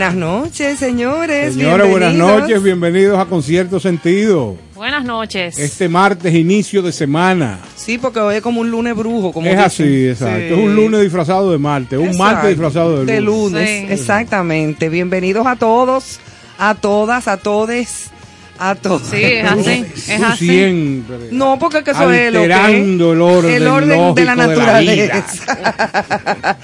Buenas noches, señores. Señores, buenas noches, bienvenidos a Concierto Sentido. Buenas noches. Este martes, inicio de semana. Sí, porque hoy es como un lunes brujo. Como es así, exacto. Es un lunes disfrazado de martes, un martes disfrazado de lunes. De lunes, exactamente. Bienvenidos a todos, a todas, a todes. A todos. Sí, es así. Es así. Siempre. No, porque eso es lo que, el orden, el orden de la naturaleza.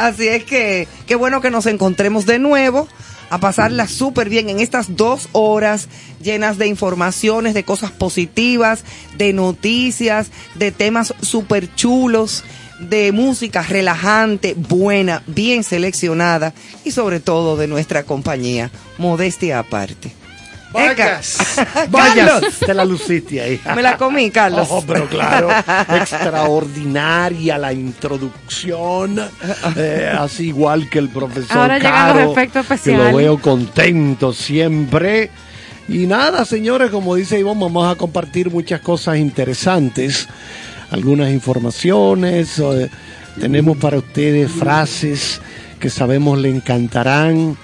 Así es que qué bueno que nos encontremos de nuevo a pasarla súper bien en estas dos horas llenas de informaciones, de cosas positivas, de noticias, de temas súper chulos, de música relajante, buena, bien seleccionada y sobre todo de nuestra compañía, modestia aparte. Vayas, vayas, te la luciste ahí. Me la comí, Carlos. Oh, pero claro, extraordinaria la introducción, eh, así igual que el profesor Ahora Caro, llegan los efectos que especiales. lo veo contento siempre. Y nada, señores, como dice Ivonne, vamos a compartir muchas cosas interesantes, algunas informaciones, eh, tenemos para ustedes frases que sabemos le encantarán,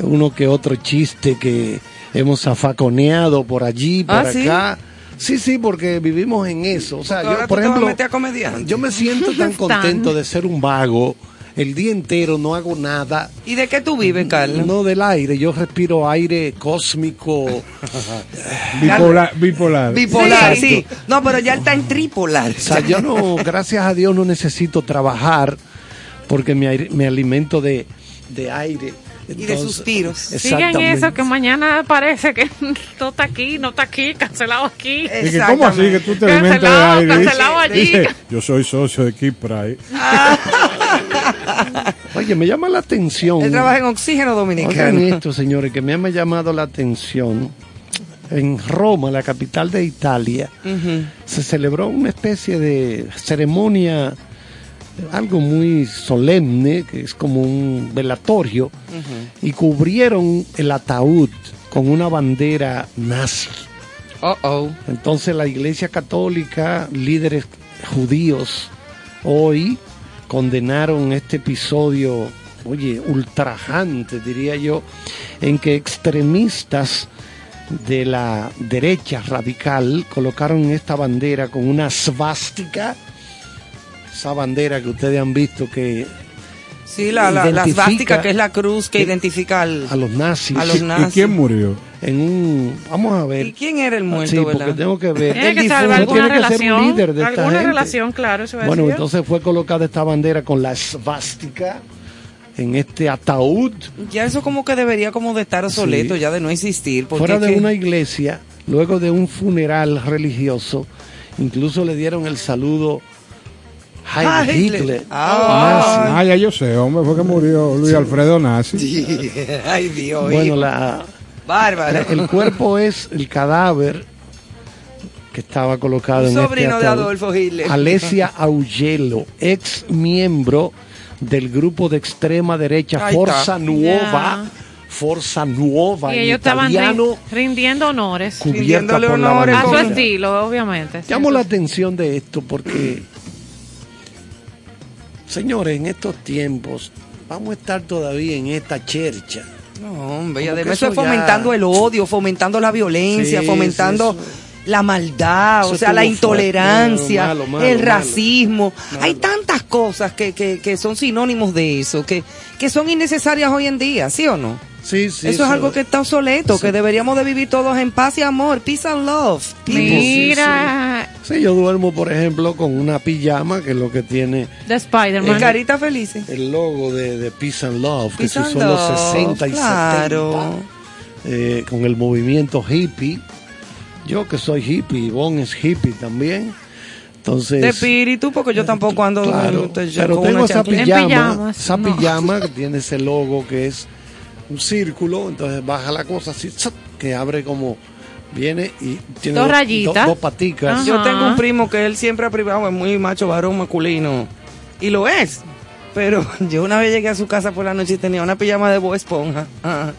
uno que otro chiste que hemos afaconeado por allí, por Ah, ¿sí? acá. Sí, sí, porque vivimos en eso. O sea, Ahora yo, por ejemplo, a yo me siento tan contento de ser un vago. El día entero no hago nada. ¿Y de qué tú vives, Carlos? No del aire, yo respiro aire cósmico. Bipolar. bipolar. Bipolar, Sí. sí. No, pero ya está en tripolar. O sea, yo no, gracias a Dios no necesito trabajar porque me, aire- me alimento de, de aire. Y de Entonces, suspiros. Sigan eso, que mañana parece que no está aquí, no está aquí, cancelado aquí. ¿Cómo así que tú te alimentas de Cancelado, aire? cancelado allí. Dice, yo soy socio de Keep Pride. Oye, me llama la atención. Él trabaja en oxígeno Oigan dominicano. esto, señores, que me ha llamado la atención. En Roma, la capital de Italia, se celebró una especie de ceremonia, algo muy solemne, que es como un velatorio, y cubrieron el ataúd con una bandera nazi. Oh, oh. Entonces la Iglesia Católica, líderes judíos, hoy condenaron este episodio, oye, ultrajante, diría yo, en que extremistas de la derecha radical colocaron esta bandera con una svástica, esa bandera que ustedes han visto que Sí, la, la, la Identifica- svástica, que es la cruz que que- identifica al... a los nazis A los ¿Y nazis. quién murió? en un vamos a ver ¿Y quién era el muerto, sí, porque verdad? tengo que ver Tiene El que alguna tiene que ser un relación. líder de esta alguna gente. relación, claro. Eso va a Bueno, decir. entonces fue colocada esta bandera con la svástica en este ataúd Ya eso como que debería como de estar obsoleto, Sí. ya de no existir. Porque fuera de que- una iglesia, luego de un funeral religioso. Incluso le dieron el saludo Heil Hitler. Hitler. Ah. Ah, ya yo sé, hombre, fue que murió Luis Alfredo Nazi. Sí. Ay, Dios. Bueno, la, Bárbaro. el cuerpo es el cadáver que estaba colocado Un en este sobrino de ataúd. Adolfo Hitler. Alesia Augello, ex miembro del grupo de extrema derecha Ahí Forza está. Nuova, Ya. Forza Nuova y ellos estaban italiano, rin- rindiendo honores. cubierta Rindiéndole honores A su estilo, obviamente. Llamo Sí, la atención de esto porque, señores, en estos tiempos vamos a estar todavía en esta chercha. No, hombre, además eso es ya- fomentando el odio, fomentando la violencia, Sí, fomentando sí, la maldad, Eso o sea, la intolerancia, malo, malo, el racismo. Hay tantas cosas que, que, que son sinónimos de eso, que, que son innecesarias hoy en día, ¿sí o no? Sí, sí. eso es algo que está obsoleto, que deberíamos de vivir todos en paz y amor, peace and love. people. Mira, Sí, yo duermo, por ejemplo, con una pijama, que es lo que tiene de Spider-Man. carita felices. el logo de, de Peace and Love, que Peace si and son los love, 60 y claro. 70, eh, con el movimiento hippie. Yo que soy hippie, Ivonne es hippie también. Entonces, De espíritu, porque yo tampoco ando claro, pero con tengo una esa pijama, pijamas, esa no. pijama que tiene ese logo que es un círculo, entonces baja la cosa así, ¡zap! que abre como viene y tiene Dos rayitas. dos paticas. Ajá. Yo tengo un primo que él siempre ha privado, es muy macho, varón, masculino. Y lo es. Pero yo una vez llegué a su casa por la noche y tenía una pijama de Bob Esponja. Ajá.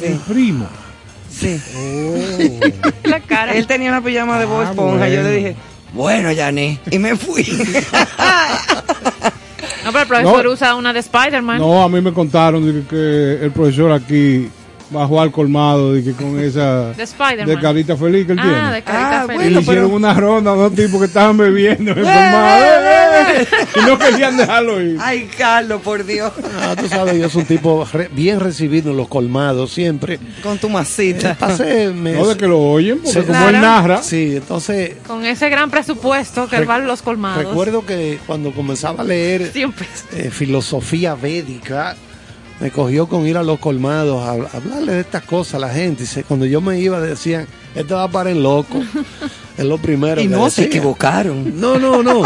El primo. sí. La cara. Él tenía una pijama de Bob Ah, Esponja. Yo le dije, bueno, Yané. Y me fui. No, pero el profesor No. usa una de Spider-Man. No, a mí me contaron que el profesor aquí bajó al colmado de que con esa De Spider-Man. de carita feliz que él Ah, tiene. de carita Ah, feliz. y le hicieron pero- una ronda a dos tipos que estaban bebiendo en el colmado. y no querían dejarlo ir. Ay, Carlos, por Dios. Ah, tú sabes, yo soy un tipo re- bien recibido en los colmados siempre. Con tu masita. Pasé mes- No de que lo oyen, porque Sí. como Claro. él narra, Sí, entonces Con ese gran presupuesto que él va a los colmados. recuerdo que cuando comenzaba a leer 100 pesos. eh, filosofía védica, me cogió con ir a los colmados a, a hablarle de estas cosas a la gente. Y cuando yo me iba decían, este va para el loco. es lo primero Y que no se equivocaron. No, no, no.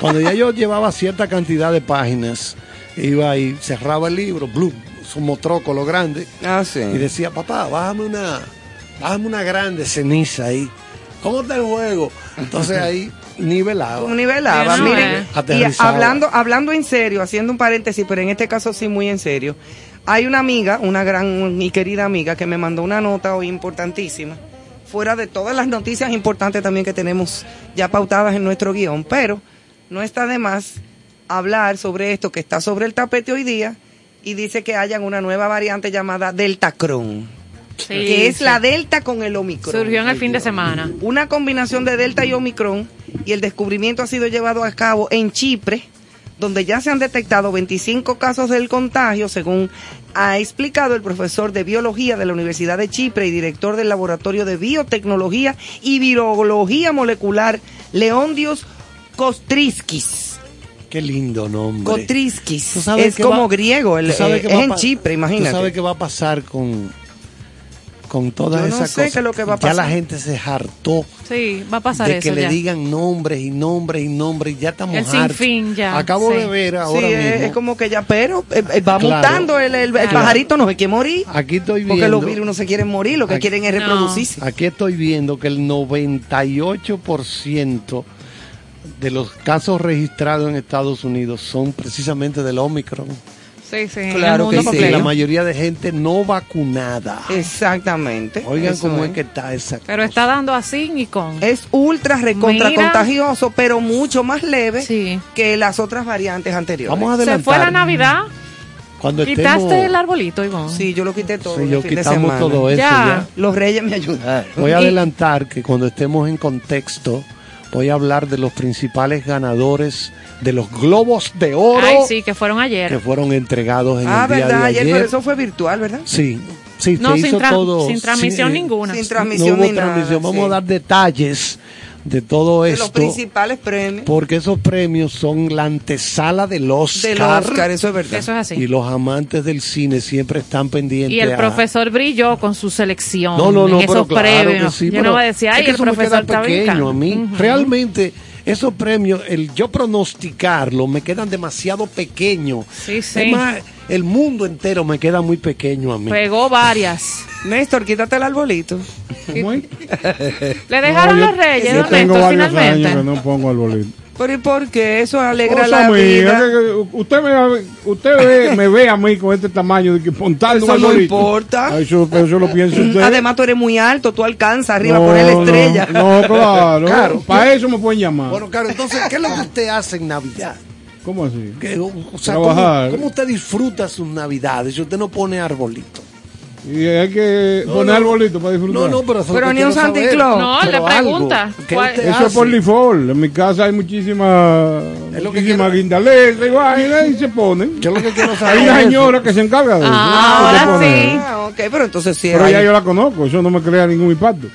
Cuando ya yo llevaba cierta cantidad de páginas, iba y cerraba el libro, blum, su motroco lo grande, Ah, sí. y decía, papá, bájame una, bájame una grande ceniza ahí. ¿Cómo está el juego? Entonces ahí nivelaba. Nivelaba, miren. eh. Y hablando, hablando en serio, haciendo un paréntesis, pero en este caso sí muy en serio. Hay una amiga, una gran y querida amiga, que me mandó una nota hoy importantísima, fuera de todas las noticias importantes también que tenemos ya pautadas en nuestro guion, pero no está de más hablar sobre esto que está sobre el tapete hoy día y dice que hayan una nueva variante llamada Deltacron, Sí, que es sí. la Delta con el Omicron. Surgió en el fin de semana. Una combinación de Delta y Omicron y el descubrimiento ha sido llevado a cabo en Chipre, donde ya se han detectado 25 casos del contagio, según ha explicado el profesor de biología de la Universidad de Chipre y director del Laboratorio de Biotecnología y Virología Molecular, Leondios Kostriskis. Qué lindo nombre. Kotriskis. ¿Tú sabes Es como va- griego, el- tú eh, es en Chipre, ¿Tú imagínate. sabes qué va a pasar con, con todas Yo no esas sé cosas? qué es lo que va a Ya la gente se hartó Sí, va a pasar de eso que le digan nombres y nombres y nombres. y Ya estamos El hartos. sinfín ya, Acabo sí. de ver ahora mismo. es como que ya, pero eh, eh, va Claro. mutando el, el- el Claro. pajarito, no se quiere morir. Aquí estoy Porque los virus no se quieren morir, lo que Aquí- quieren es No. reproducirse. Aquí estoy viendo que el 98% de los casos registrados en Estados Unidos son precisamente del Omicron. Sí, sí, Claro que sí. La mayoría de gente no vacunada. Exactamente. Oigan Eso cómo es es. que está esa Pero está dando así y con. Es ultra recontra Mira. contagioso, pero mucho más leve Sí. que las otras variantes anteriores. Vamos a Se adelantar. fue la Navidad. Cuando Quitaste estemos- el arbolito, Ivonne. Sí, yo lo quité todo Sí, el yo quitamos todo eso Ya. ya. Los reyes me ayudaron. Voy a Y- adelantar que cuando estemos en contexto, voy a hablar de los principales ganadores de los globos de oro Ay, sí, que fueron ayer. que fueron entregados en Ah, el día verdad, de ayer, ayer. pero eso fue virtual, ¿verdad? Sí, sí, no, se sin, hizo todo. sin transmisión sí, ninguna. Sin No transmisión hubo ni nada, transmisión. Vamos sí. a dar detalles de todo De los esto. principales premios Porque esos premios son la antesala del Oscar. del Oscar, eso es verdad. Eso es así. Y los amantes del cine siempre están pendientes. Y el a- profesor brilló con su selección. No, no, no, en pero esos claro premios. que sí, Yo pero no voy a decir, es ay, que el eso me profesor está pequeño a mí. Ujú. Realmente, esos premios, el yo pronosticarlo, me quedan demasiado pequeños. Sí, sí. Es más, el mundo entero me queda muy pequeño a mí. Pegó varias. Néstor, quítate el arbolito. Le dejaron No, yo- los reyes, Yo Néstor, varios finalmente. años que no pongo arbolito. Pero ¿y por qué? Eso alegra Cosa la mía, vida. que- que usted me, usted ve, me ve a mí con este tamaño de que montando Eso un no importa. Ah, Eso, lo piensa usted. Además, tú eres muy alto, tú alcanzas arriba No, por la estrella. No, claro. Claro. Para eso me pueden llamar. Bueno, claro, entonces, ¿qué es lo que usted hace en Navidad? ¿Cómo así? Que, o sea, Trabajar. ¿cómo, cómo usted disfruta sus Navidades si usted no pone arbolito? Y hay que No, poner no. arbolito para disfrutar. No, no, pero Pero ni un. Claus. No, Pero le algo. pregunta. ¿Qué ¿Cuál- usted Eso es por hace? default. En mi casa hay muchísima, Es lo que muchísima quiero- guindaleta y vaina y se ponen. Yo lo que quiero Hay saber una es- señora que se encarga de eso. Ah, Se ahora sí. Ah, ok, pero entonces sí. Pero hay- ya yo la conozco, eso no me crea ningún impacto.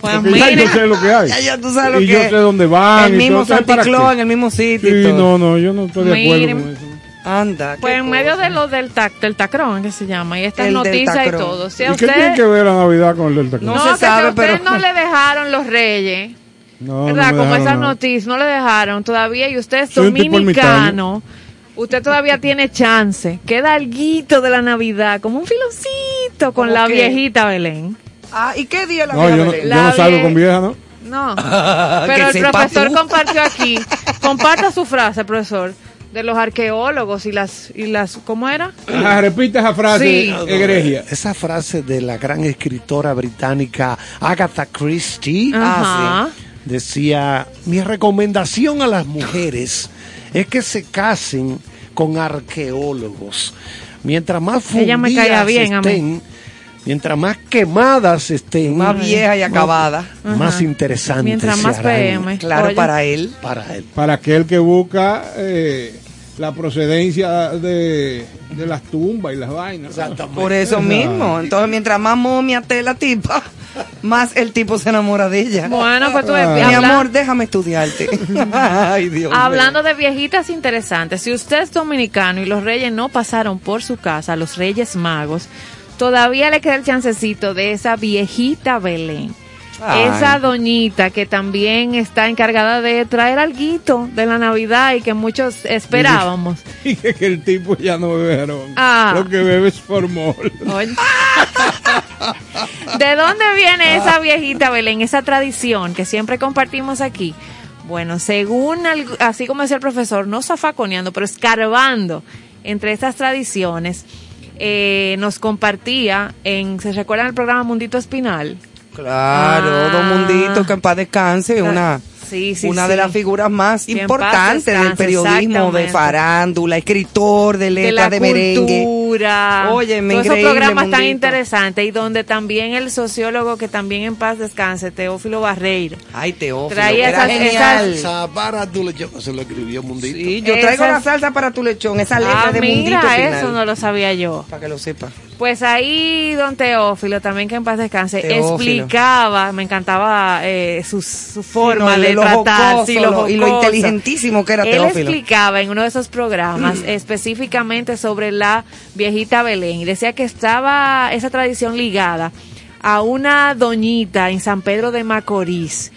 Pues mire, yo sé lo que hay. Ya, ya tú sabes lo y que yo sé dónde van. El mismo. Claus en el mismo sitio. y Sí, todo. no, no, yo no estoy de acuerdo Miren. con eso. Anda. pues en medio de lo del, tac, del tacrón, que se llama, y estas noticias y todo. Si ¿Y a qué usted, tiene que ver la Navidad con el Delta No no, se que sabe, si a usted pero- no le dejaron los reyes, No, no ¿verdad? Como esas noticias no le dejaron todavía y usted es Soy dominicano. usted todavía tiene chance. Queda alguito de la Navidad, como un filoncito con ¿Cómo la qué? viejita Belén. Ah, ¿y qué día la No, vieja yo no, Belén? yo La no salgo vie- con vieja, ¿no? No, pero el profesor tú. compartió aquí. Comparta su frase, profesor, de los arqueólogos y las, y las, ¿cómo era? Ah, repite esa frase, Sí. egregia. Esa frase de la gran escritora británica Agatha Christie Ah, Ajá. decía, mi recomendación a las mujeres es que se casen con arqueólogos. Mientras más Ella me fundidas caía bien a mí. estén, mientras más quemadas estén, Más vieja y acabada. más interesantes Mientras más PM. Claro, Oye. para él. para él. Para aquel que busca eh, la procedencia de, de las tumbas y las vainas. Por eso mismo. Entonces, mientras más momia te la tipa, más el tipo se enamora de ella. Bueno, pues tú Ah. Mi amor, déjame estudiarte. Ay, Dios mío. Hablando de viejitas interesantes, si usted es dominicano y los reyes no pasaron por su casa, los reyes magos, todavía le queda el chancecito de esa viejita Belén. Ay. Esa doñita que también está encargada de traer alguito de la Navidad y que muchos esperábamos. Y que, el tipo ya no bebe ron. Ah. Lo que bebe es formol. ¿De dónde viene esa viejita Belén, esa tradición que siempre compartimos aquí? Bueno, según, así como decía el profesor, no zafaconeando, pero escarbando entre estas tradiciones, eh, nos compartía en, ¿se recuerdan el programa Mundito Espinal? Claro, Ah. Don Mundito, que en paz descanse, una, Sí, sí, una sí. de las figuras más Que en paz importantes del periodismo, de farándula, escritor de de letras la de, merengue. Todos esos programas tan interesantes y donde también el sociólogo que también en paz descanse, Teófilo Barreiro, Ay, Teófilo, Traía era esas- genial. Salsa para tu lechón. Se lo escribió Mundito. Sí, yo traigo Esas- la salsa para tu lechón, esa letra Ah, de Mundito mira, final. eso no lo sabía yo. Para que lo sepa. Pues ahí don Teófilo, también que en paz descanse, Teófilo. explicaba, me encantaba eh, su, su forma Sí, no, de lo tratar, jocoso, sí, lo lo- y lo inteligentísimo que era Él Teófilo. explicaba en uno de esos programas específicamente sobre la viejita Belén y decía que estaba esa tradición ligada a una doñita en San Pedro de Macorís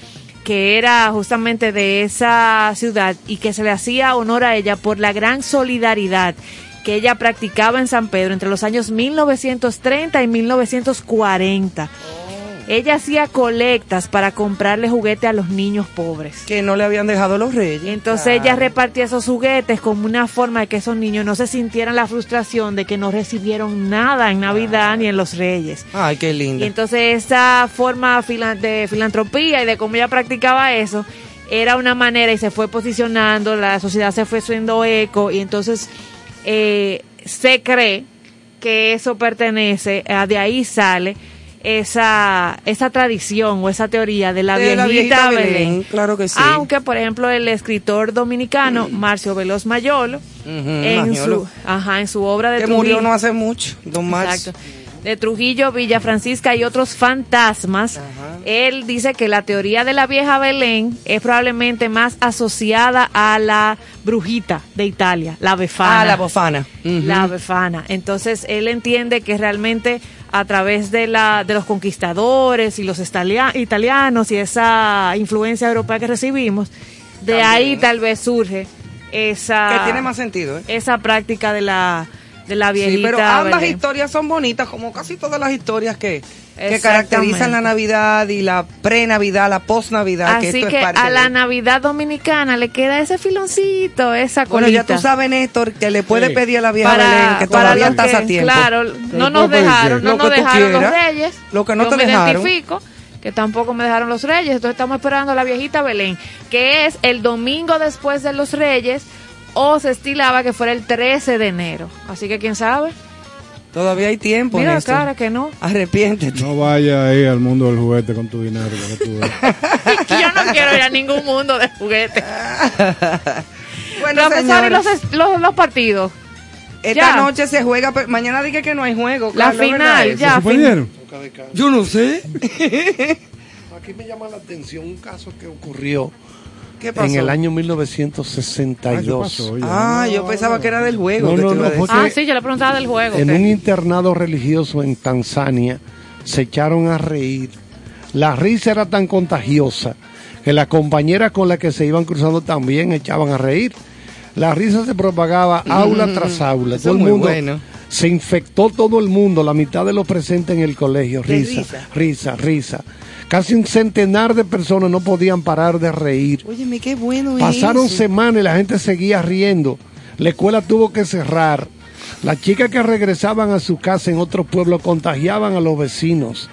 que era justamente de esa ciudad y que se le hacía honor a ella por la gran solidaridad que ella practicaba en San Pedro entre los años 1930 y 1940. Ella hacía colectas para comprarle juguete a los niños pobres. Que no le habían dejado los reyes. Entonces ella repartía esos juguetes como una forma de que esos niños no se sintieran la frustración de que no recibieron nada en Navidad ni en los Reyes. Ay, qué Y linda. entonces esa forma de filantropía y de cómo ella practicaba eso era una manera y se fue posicionando, la sociedad se fue haciendo eco y entonces eh, se cree que eso pertenece, a de ahí sale esa, esa tradición o esa teoría de la De la viejita, viejita Belén. Belén, claro que sí. Aunque, por ejemplo, el escritor dominicano Marcio Veloz Mayolo, en, su, ajá, en su obra de que murió no hace mucho, don Marcio. Exacto. De Trujillo, Villa Francisca y otros fantasmas. Él dice que la teoría de la vieja Belén es probablemente más asociada a la brujita de Italia, la befana. Ah, la bofana. La befana. Entonces él entiende que realmente a través de la de los conquistadores y los italia- italianos y esa influencia europea que recibimos, de También. ahí tal vez surge esa Que tiene más sentido, ¿eh? esa práctica de la de la viejita Sí, pero ambas Belén. historias son bonitas, como casi todas las historias que, que caracterizan la Navidad y la pre-Navidad, la post-Navidad. que Así esto que es parte a la de- Navidad dominicana le queda ese filoncito, esa Bueno, colita. ya tú sabes, Néstor, que le puede Sí. pedir a la vieja para, Belén que para todavía estás que, a tiempo. Claro, no nos dejaron, no Lo nos dejaron los reyes. lo que no Yo te me dejaron. identifico que tampoco me dejaron los reyes, entonces estamos esperando a la viejita Belén, que es el domingo después de los reyes o se estilaba que fuera el 13 de enero. Así que quién sabe. Todavía hay tiempo, Mira, Néstor. cara, que no. Arrepiéntete. No vaya ahí al mundo del juguete con tu dinero. que tú. Yo no quiero ir a ningún mundo de juguetes. Bueno, Profesor, y los, los, los partidos. esta ya. noche se juega, pero mañana dije que no hay juego. La Carlos, ¿verdad final, ya. ¿Se suspendieron? Yo no sé. Aquí me llama la atención un caso que ocurrió ¿Qué pasó? en el año Ah, ¿qué 1962. pasó? Ya. Ah, yo pensaba que era del juego. No, que no, decir. Ah, que- sí, yo le preguntaba del juego. En un internado religioso en Tanzania se echaron a reír. La risa era tan contagiosa que las compañeras con las que se iban cruzando también echaban a reír. La risa se propagaba aula tras aula. Todo el mundo bueno. Se infectó todo el mundo, la mitad de los presentes en el colegio. Risa, risa. risa, risa. Casi un centenar de personas no podían parar de reír. Óyeme, qué bueno Pasaron eso. semanas y la gente seguía riendo. La escuela tuvo que cerrar. Las chicas que regresaban a su casa en otro pueblo contagiaban a los vecinos.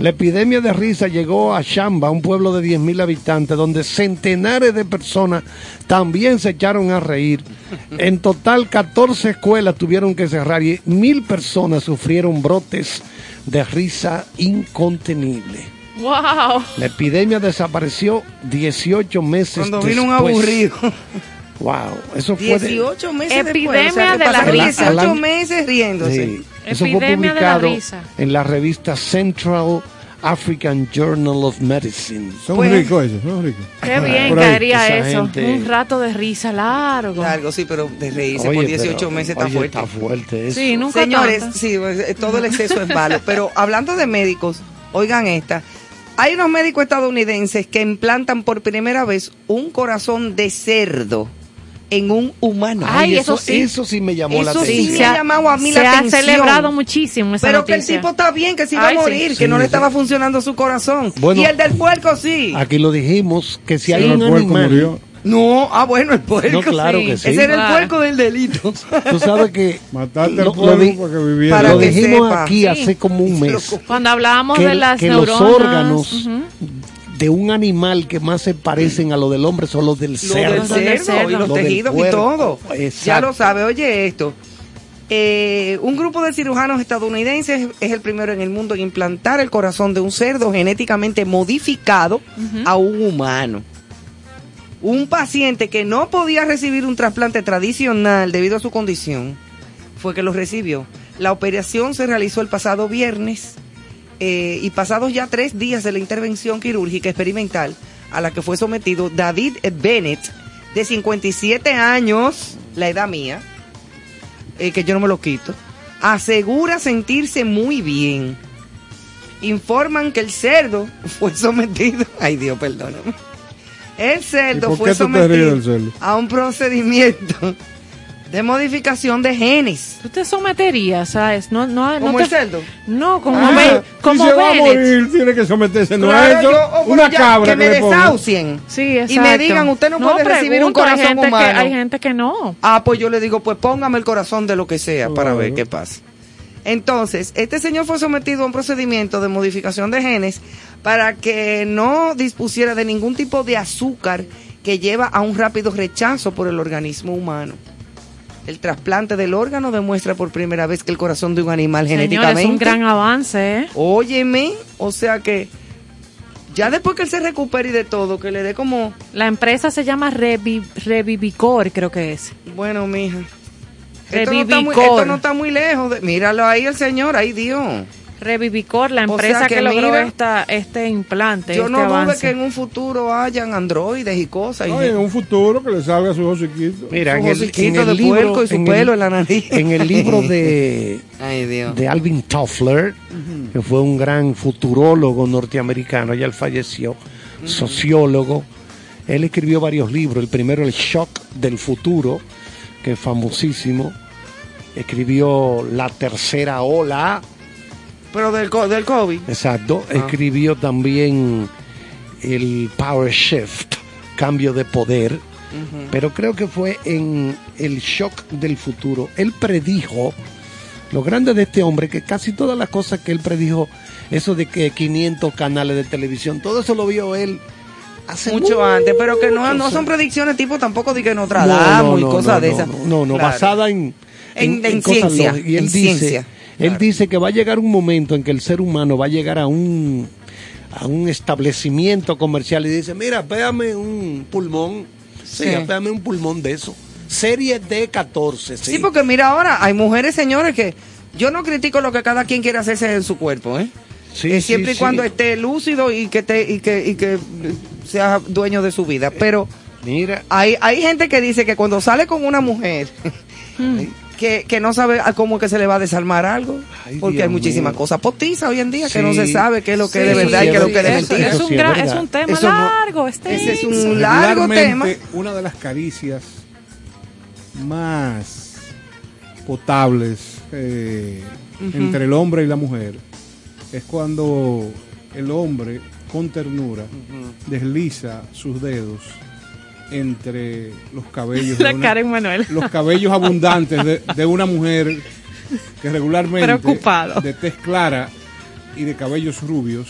La epidemia de risa llegó a Shamba, un pueblo de 10.000 habitantes, donde centenares de personas también se echaron a reír. En total, 14 escuelas tuvieron que cerrar y mil personas sufrieron brotes de risa incontenible. ¡Wow! La epidemia desapareció 18 meses Cuando vino un aburrido. Wow, eso fue de- 18 meses Epidemia después. O sea, de la risa. 18 Al año- meses riéndose. Sí, eso fue Epidemia de la publicado risa. en la revista Central African Journal of Medicine. Son Pues- ricos esos, son ricos. Qué bien caería eso. gente- Un rato de risa largo. Algo, sí, pero de reírse Oye, por 18 pero- meses está oye, fuerte. Está fuerte eso. Sí, nunca Señores, tanto. sí, pues, eh, todo el exceso es malo. Pero hablando de médicos, oigan esta. Hay unos médicos estadounidenses que implantan por primera vez un corazón de cerdo en un humano. Ay, eso sí. Eso sí me llamó la Eso sí atención. me ha llamado a mí se la ha atención. celebrado muchísimo esa Pero que el noticia. tipo está bien, que se iba Ay, a sí. morir, que Sí, no le sí. estaba funcionando su corazón. Bueno, y el del puerco sí. Aquí lo dijimos, que si hay un el puerco animal... murió. No, ah, bueno, el puerco. No, claro sí. que sí. Ese era el puerco del delito. Tú sabes que... Mataste lo- al lo pueblo di- para que viviera. Para lo que dijimos sepa. aquí Sí. hace como un mes. Cuando hablábamos que, de las que los neuronas. órganos ujú. De un animal que más se parecen a los del hombre son los del Lo cerdo. Los del cerdo, y los Lo tejidos y todo. Exacto. Ya lo sabe. Oye esto. Eh, un grupo de cirujanos estadounidenses es el primero en el mundo en implantar el corazón de un cerdo genéticamente modificado a un humano. Un paciente que no podía recibir un trasplante tradicional debido a su condición fue que lo recibió. La operación se realizó el pasado viernes eh, y pasados ya tres días de la intervención quirúrgica experimental a la que fue sometido David Bennett, de 57 años, la edad mía, eh, que yo no me lo quito, asegura sentirse muy bien. Informan que el cerdo fue sometido, ay Dios, perdóname. El ¿Y cerdo fue sometido a un procedimiento de modificación de genes. Tú te someterías, ¿sabes? No, no, no ¿Como te- el cerdo? No, como, Ah, como si se va a Bennett. morir, tiene que someterse. No Claro, es eso, yo- una cabra que me desahucien. Sí, exacto. Y me digan, usted no puede recibir un hay corazón gente humano. Que, hay gente que no. Ah, pues yo le digo, pues póngame el corazón de lo que sea para ver qué pasa. Entonces, este señor fue sometido a un procedimiento de modificación de genes para que no dispusiera de ningún tipo de azúcar que lleva a un rápido rechazo por el organismo humano. El trasplante del órgano demuestra por primera vez que el corazón de un animal Señor, genéticamente... es un gran avance, ¿eh? Óyeme, o sea que ya después que él se recupere y de todo, que le dé como, La empresa se llama Revi- Revivicor, creo que es. bueno, mija. Esto no, está muy, Revivicor. esto no está muy lejos. de- míralo ahí el señor, ahí Dios. Revivicor, la O empresa sea que, que logró mira, esta, este implante, Yo este no dudo avance. que en un futuro hayan androides y cosas. No, y en un futuro que le salga su hociquito. Mira, en Su el, en hociquito el de libro, puerco y su en pelo el- en la nariz. En el libro de, Ay, Dios. de Alvin Toffler, que fue un gran futurólogo norteamericano, ya él falleció, sociólogo. Él escribió varios libros. El primero, El Shock del Futuro, que es famosísimo. Escribió La Tercera Ola, Pero del, co- del COVID. exacto. Ah. Escribió también El Power Shift, Cambio de Poder. Pero creo que fue en El Shock del Futuro. Él predijo, lo grande de este hombre, que casi todas las cosas que él predijo, eso de que 500 canales de televisión, todo eso lo vio él hace Mucho antes, pero que no, no son predicciones tipo tampoco de que Notre No, Dame no, y no, cosas no, de no, esas. No, no, no, Claro. basada en, En- ciencia. Y él dice, ciencia, él dice que va a llegar un momento en que el ser humano va a llegar a un a un establecimiento comercial y dice, mira, pégame un pulmón, sí, Sí. pégame un pulmón de eso. Serie D14, sí. Sí, porque mira ahora, hay mujeres, señores, que yo no critico lo que cada quien quiere hacerse en su cuerpo, ¿eh? Sí, Eh, sí, siempre y sí. cuando esté lúcido y que te, y que, y que sea dueño de su vida. Pero Mira, hay, hay gente que dice que cuando sale con una mujer que, que no sabe a cómo que se le va a desarmar algo, Ay, porque Dios hay muchísimas mío. cosas postizas hoy en día que no se sabe qué es lo que es de Sí, verdad y qué es lo que es de mentira. es, un gran- es un tema Eso no- largo, ese es un largo tema. Una de las caricias más potables eh, entre el hombre y la mujer es cuando el hombre con ternura desliza sus dedos entre los cabellos de La una- Karen Manuel. los cabellos abundantes de, de una mujer que regularmente Preocupado. de tez clara y de cabellos rubios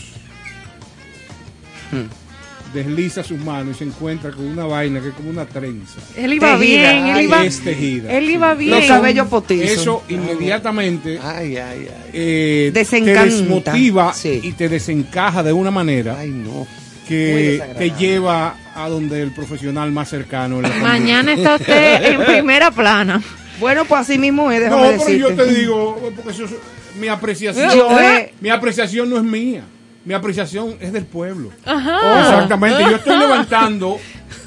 desliza sus manos y se encuentra con una vaina que es como una trenza Él iba Tejida. bien, él iba, es tejida, él iba bien. Los cabellos potizos. eso inmediatamente Ay, ay, ay. eh, te desmotiva Sí. y te desencaja de una manera Ay, no. Que te lleva a donde el profesional más cercano en la Mañana está usted en primera plana. Bueno, pues así mismo es, No, pero yo te digo, porque eso es- mi apreciación, Yo, eh, mi apreciación no es mía, mi apreciación es del pueblo. Ajá. Exactamente, yo estoy levantando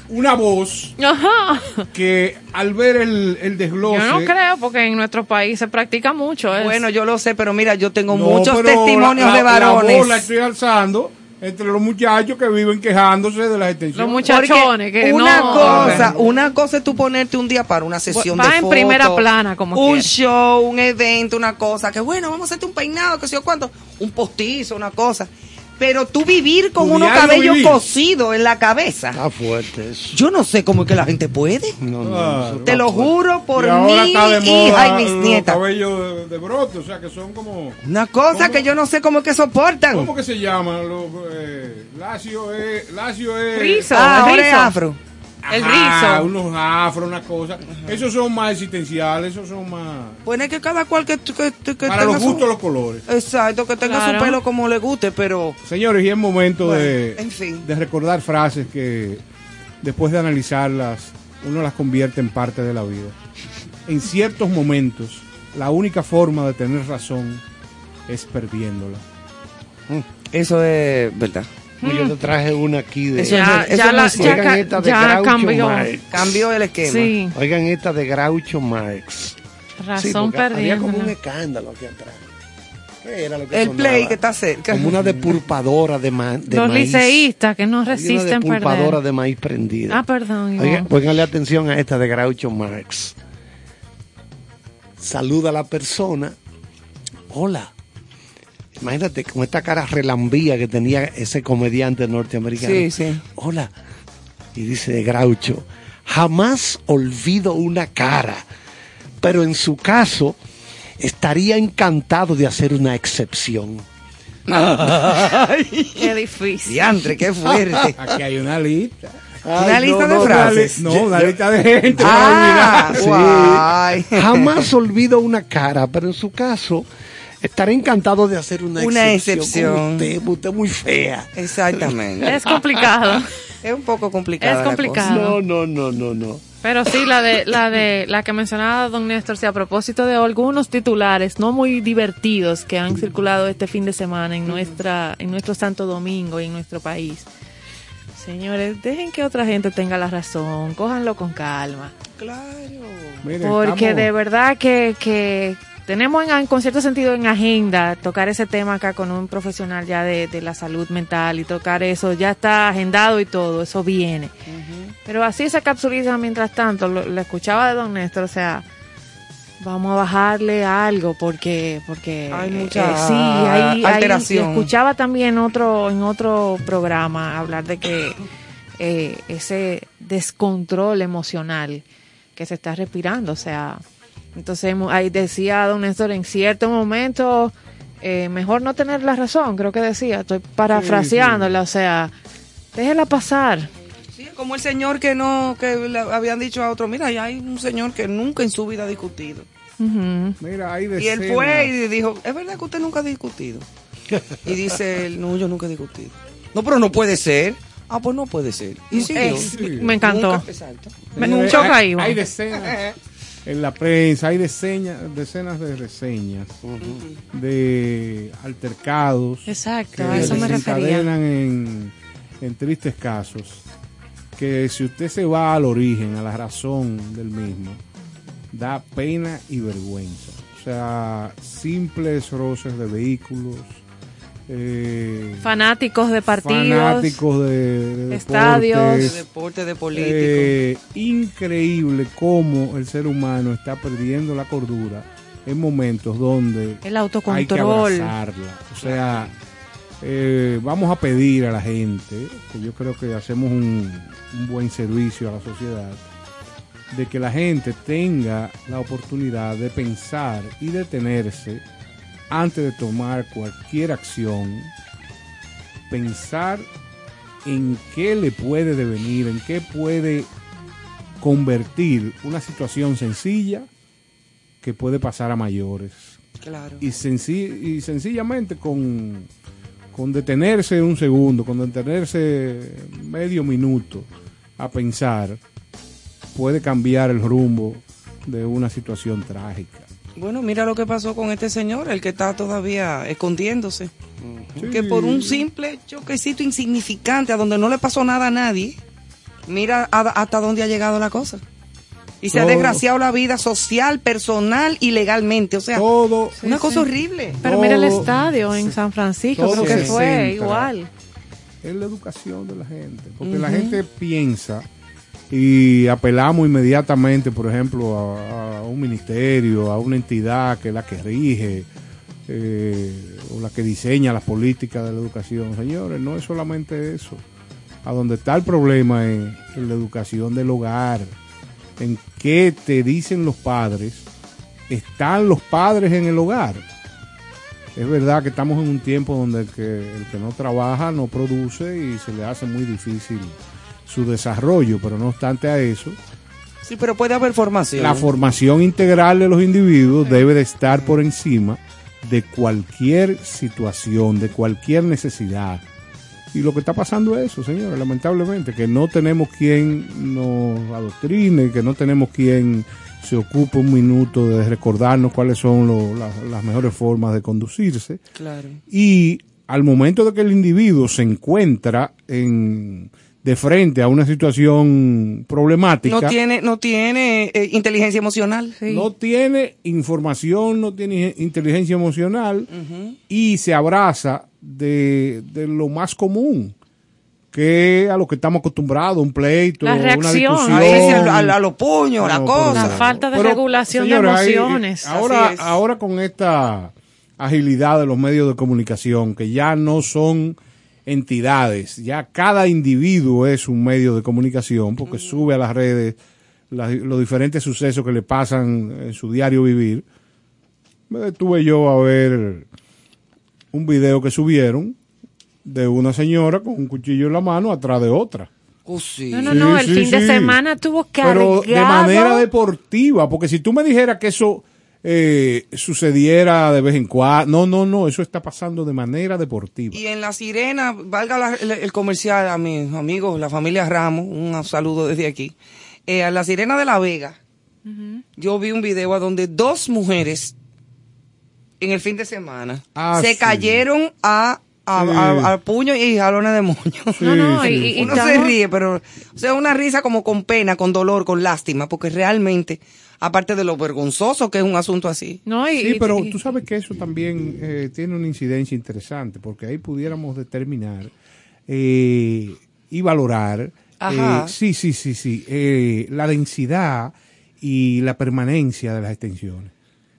una voz Ajá. que al ver el, el desglose... Yo no creo, porque en nuestro país se practica mucho eso. Bueno, yo lo sé, pero mira, yo tengo No, muchos testimonios la- de varones. La voz la estoy alzando entre los muchachos que viven quejándose de las los extensiones. muchachones que una no. cosa, una cosa es tú ponerte un día para una sesión Va de en primera plana, como un show, un evento, una cosa, que bueno, vamos a hacerte un peinado, que sé yo cuánto, un postizo, una cosa. Pero tú vivir con unos cabellos cosidos en la cabeza. Está fuerte eso. Yo no sé cómo es que la gente puede. No, no, Claro. eso Te lo juro por mi hija y mis los nietas. cabellos de, de brote, o sea, que son como... Una cosa que yo no sé cómo es que soportan. ¿Cómo que se llaman? Los, eh, lacio es... Lacio es... Rizo. Ah, ahora es afro. El Ajá, rizo. unos afros, una cosa. Esos son más existenciales, esos son más... Pues es que cada cual que, que, que Para tenga los su- gustos, los colores. Exacto, que tenga Claro. su pelo como le guste, pero Señores, y es momento Bueno, de, en fin. de recordar frases que después de analizarlas, uno las convierte en parte de la vida. En ciertos momentos, la única forma de tener razón es perdiéndola. eso es verdad. Yo te traje una aquí de. Eso Ya, ya, eso la, ya, Oigan ca- esta de ya Groucho cambió. Marx. Cambió el esquema. Sí, Oigan esta de Groucho Marx. Sí, razón porque había como un escándalo aquí atrás. ¿Qué era lo que El sonaba? play que está cerca. Como una depurpadora de, ma de Los maíz. liceístas que no resisten Una depurpadora perder. de maíz prendida. Ah, perdón. Oigan, pónganle atención a esta de Groucho Marx. Saluda a la persona. Hola. Imagínate con esta cara relambía que tenía ese comediante norteamericano. Sí, sí. Hola. Y dice Groucho, jamás olvido una cara, pero en su caso estaría encantado de hacer una excepción. Qué difícil. Diantre, qué fuerte. Aquí hay una lista. Una lista no, de no, frases. No, una lista de gente. Ah, Sí. Jamás olvido una cara, pero en su caso estaré encantado de hacer una, Una excepción. excepción. con Usted, usted es muy fea. Exactamente. Es complicado. Es un poco complicado. Es complicado. No, no, no, no, no. Pero sí, la de la de la que mencionaba don Néstor, sí, a propósito de algunos titulares no muy divertidos que han circulado este fin de semana en nuestra en nuestro Santo Domingo y en nuestro país. Señores, dejen que otra gente tenga la razón, cójanlo con calma. Claro. Miren, Porque estamos- de verdad que, que tenemos en, con cierto sentido en agenda tocar ese tema acá con un profesional ya de, de la salud mental y tocar eso, ya está agendado y todo, eso viene. Pero así se capsuliza mientras tanto, lo, lo escuchaba de don Néstor, o sea, vamos a bajarle algo porque porque Hay eh, mucha sí, hay, hay- alteración. y escuchaba también otro en otro programa hablar de que eh, ese descontrol emocional que se está respirando, o sea, entonces hemos- ahí decía don Néstor en cierto momento eh, mejor no tener la razón, creo que decía, estoy parafraseándola, o sea, déjela pasar. Sí, como el señor que no, que le habían dicho a otro, mira, ya hay un señor que nunca en su vida ha discutido. Ujú. Mira, hay Y él fue y dijo, es verdad que usted nunca ha discutido. Y dice él, no, yo nunca he discutido. No, pero no puede ser. Ah, pues no puede ser. Y siguió. Es- me encantó. Nunca-. Me- choca hay, ahí, Ivonne. hay decenas en la prensa, hay decenas, decenas de reseñas de altercados Exacto, que a eso me refería. en, en tristes casos. Que si usted se va al origen, a la razón del mismo, da pena y vergüenza. O sea, simples roces de vehículos, eh, Fanáticos de partidos. fanáticos de, de estadios. deportes. De deporte, de político. Eh, increíble cómo el ser humano está perdiendo la cordura en momentos donde El hay que autocontrol. abrazarla. O sea, eh, vamos a pedir a la gente, que yo creo que hacemos un, un buen servicio a la sociedad, de que la gente tenga la oportunidad de pensar y detenerse antes de tomar cualquier acción, pensar en qué le puede devenir, en qué puede convertir una situación sencilla que puede pasar a mayores. claro. Y, y sencillamente con, con detenerse un segundo, con detenerse medio minuto a pensar, puede cambiar el rumbo de una situación trágica. Bueno, mira lo que pasó con este señor, el que está todavía escondiéndose. Sí. Que por un simple choquecito insignificante, a donde no le pasó nada a nadie, mira a- hasta dónde ha llegado la cosa. Y se ha desgraciado la vida social, personal y legalmente. O sea, Todo, una cosa horrible. Pero mira el estadio en San Francisco, creo que fue igual. es la educación de la gente. Porque la gente piensa y apelamos inmediatamente, por ejemplo, a, un ministerio, a una entidad que es la que rige eh, o la que diseña las políticas de la educación. Señores, no es solamente eso. A donde está el problema es en la educación del hogar, en qué te dicen los padres, están los padres en el hogar. Es verdad que estamos en un tiempo donde que, el que no trabaja no produce y se le hace muy difícil su desarrollo, pero no obstante a eso, Sí, pero puede haber formación. la formación integral de los individuos debe de estar por encima de cualquier situación, de cualquier necesidad. Y lo que está pasando es eso, señores, lamentablemente, que no tenemos quien nos adoctrine, que no tenemos quien se ocupe un minuto de recordarnos cuáles son lo- la- las mejores formas de conducirse. Claro. Y al momento de que el individuo se encuentra en, de frente a una situación problemática, No tiene, no tiene eh, inteligencia emocional. Sí. no tiene información, no tiene inteligencia emocional y se abraza de, de lo más común, que a lo que estamos acostumbrados, un pleito, La una reacción. discusión. Ahí sí, a, a- a los puños, la cosa. La falta de Pero, regulación de hay- emociones. ahora, ahora con esta agilidad de los medios de comunicación, que ya no son entidades, ya cada individuo es un medio de comunicación, porque sube a las redes los diferentes sucesos que le pasan en su diario vivir. Me detuve yo a ver un video que subieron de una señora con un cuchillo en la mano atrás de otra. Oh, sí. No, no, Sí, no, el sí, fin de semana tuvo cargado. Pero de manera deportiva, porque si tú me dijeras que eso eh, sucediera de vez en cuando, no, no, no, eso está pasando de manera deportiva. Y en La Sirena, valga la- el, el comercial a mis amigos, la familia Ramos, un saludo desde aquí. Eh, a La Sirena de La Vega, yo vi un video a donde dos mujeres en el fin de semana Ah, se sí. cayeron a, a, Sí. a- a puño y jalones de moño. No, no, Sí, y, sí. y- y Uno se ríe, pero, o sea, una risa como con pena, con dolor, con lástima, porque realmente, aparte de lo vergonzoso que es un asunto así. No, y, Sí, pero y- tú sabes que eso también eh, tiene una incidencia interesante, porque ahí pudiéramos determinar eh, y valorar, Ajá. eh, sí, sí, sí, sí, eh, la densidad y la permanencia de las extensiones.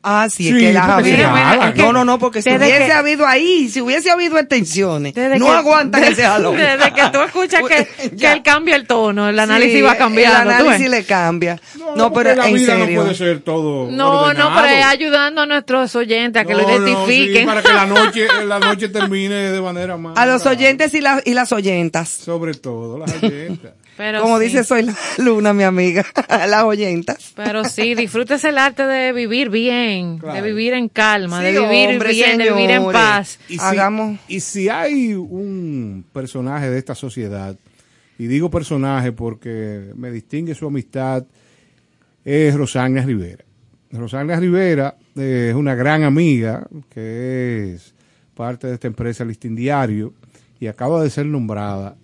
Ah, sí, Sí, es que las había. No, no, no, porque si hubiese que- habido ahí, si hubiese habido extensiones, no que- aguantan ese jalón. Desde que tú escuchas que, que Ya. él cambia el tono, el análisis Sí, va cambiando. El análisis le cambia. No, porque pero la en vida serio. no puede ser todo No, ordenado. no, pero es ayudando a nuestros oyentes a que lo No, no, identifiquen. sí, para que la noche, la noche termine de manera más. A los oyentes y, la- y las oyentas. Sobre todo, las oyentas. Pero Como sí, dice Soy la Luna, mi amiga. las oyentas. Pero sí, disfrútese el arte de vivir bien, Claro. de vivir en calma, de vivir hombre, bien, de vivir en paz. Y si, Hagamos- y si hay un personaje de esta sociedad, y digo personaje porque me distingue su amistad, es Rosania Rivera. Rosania Rivera eh, es una gran amiga que es parte de esta empresa Listín Diario y acaba de ser nombrada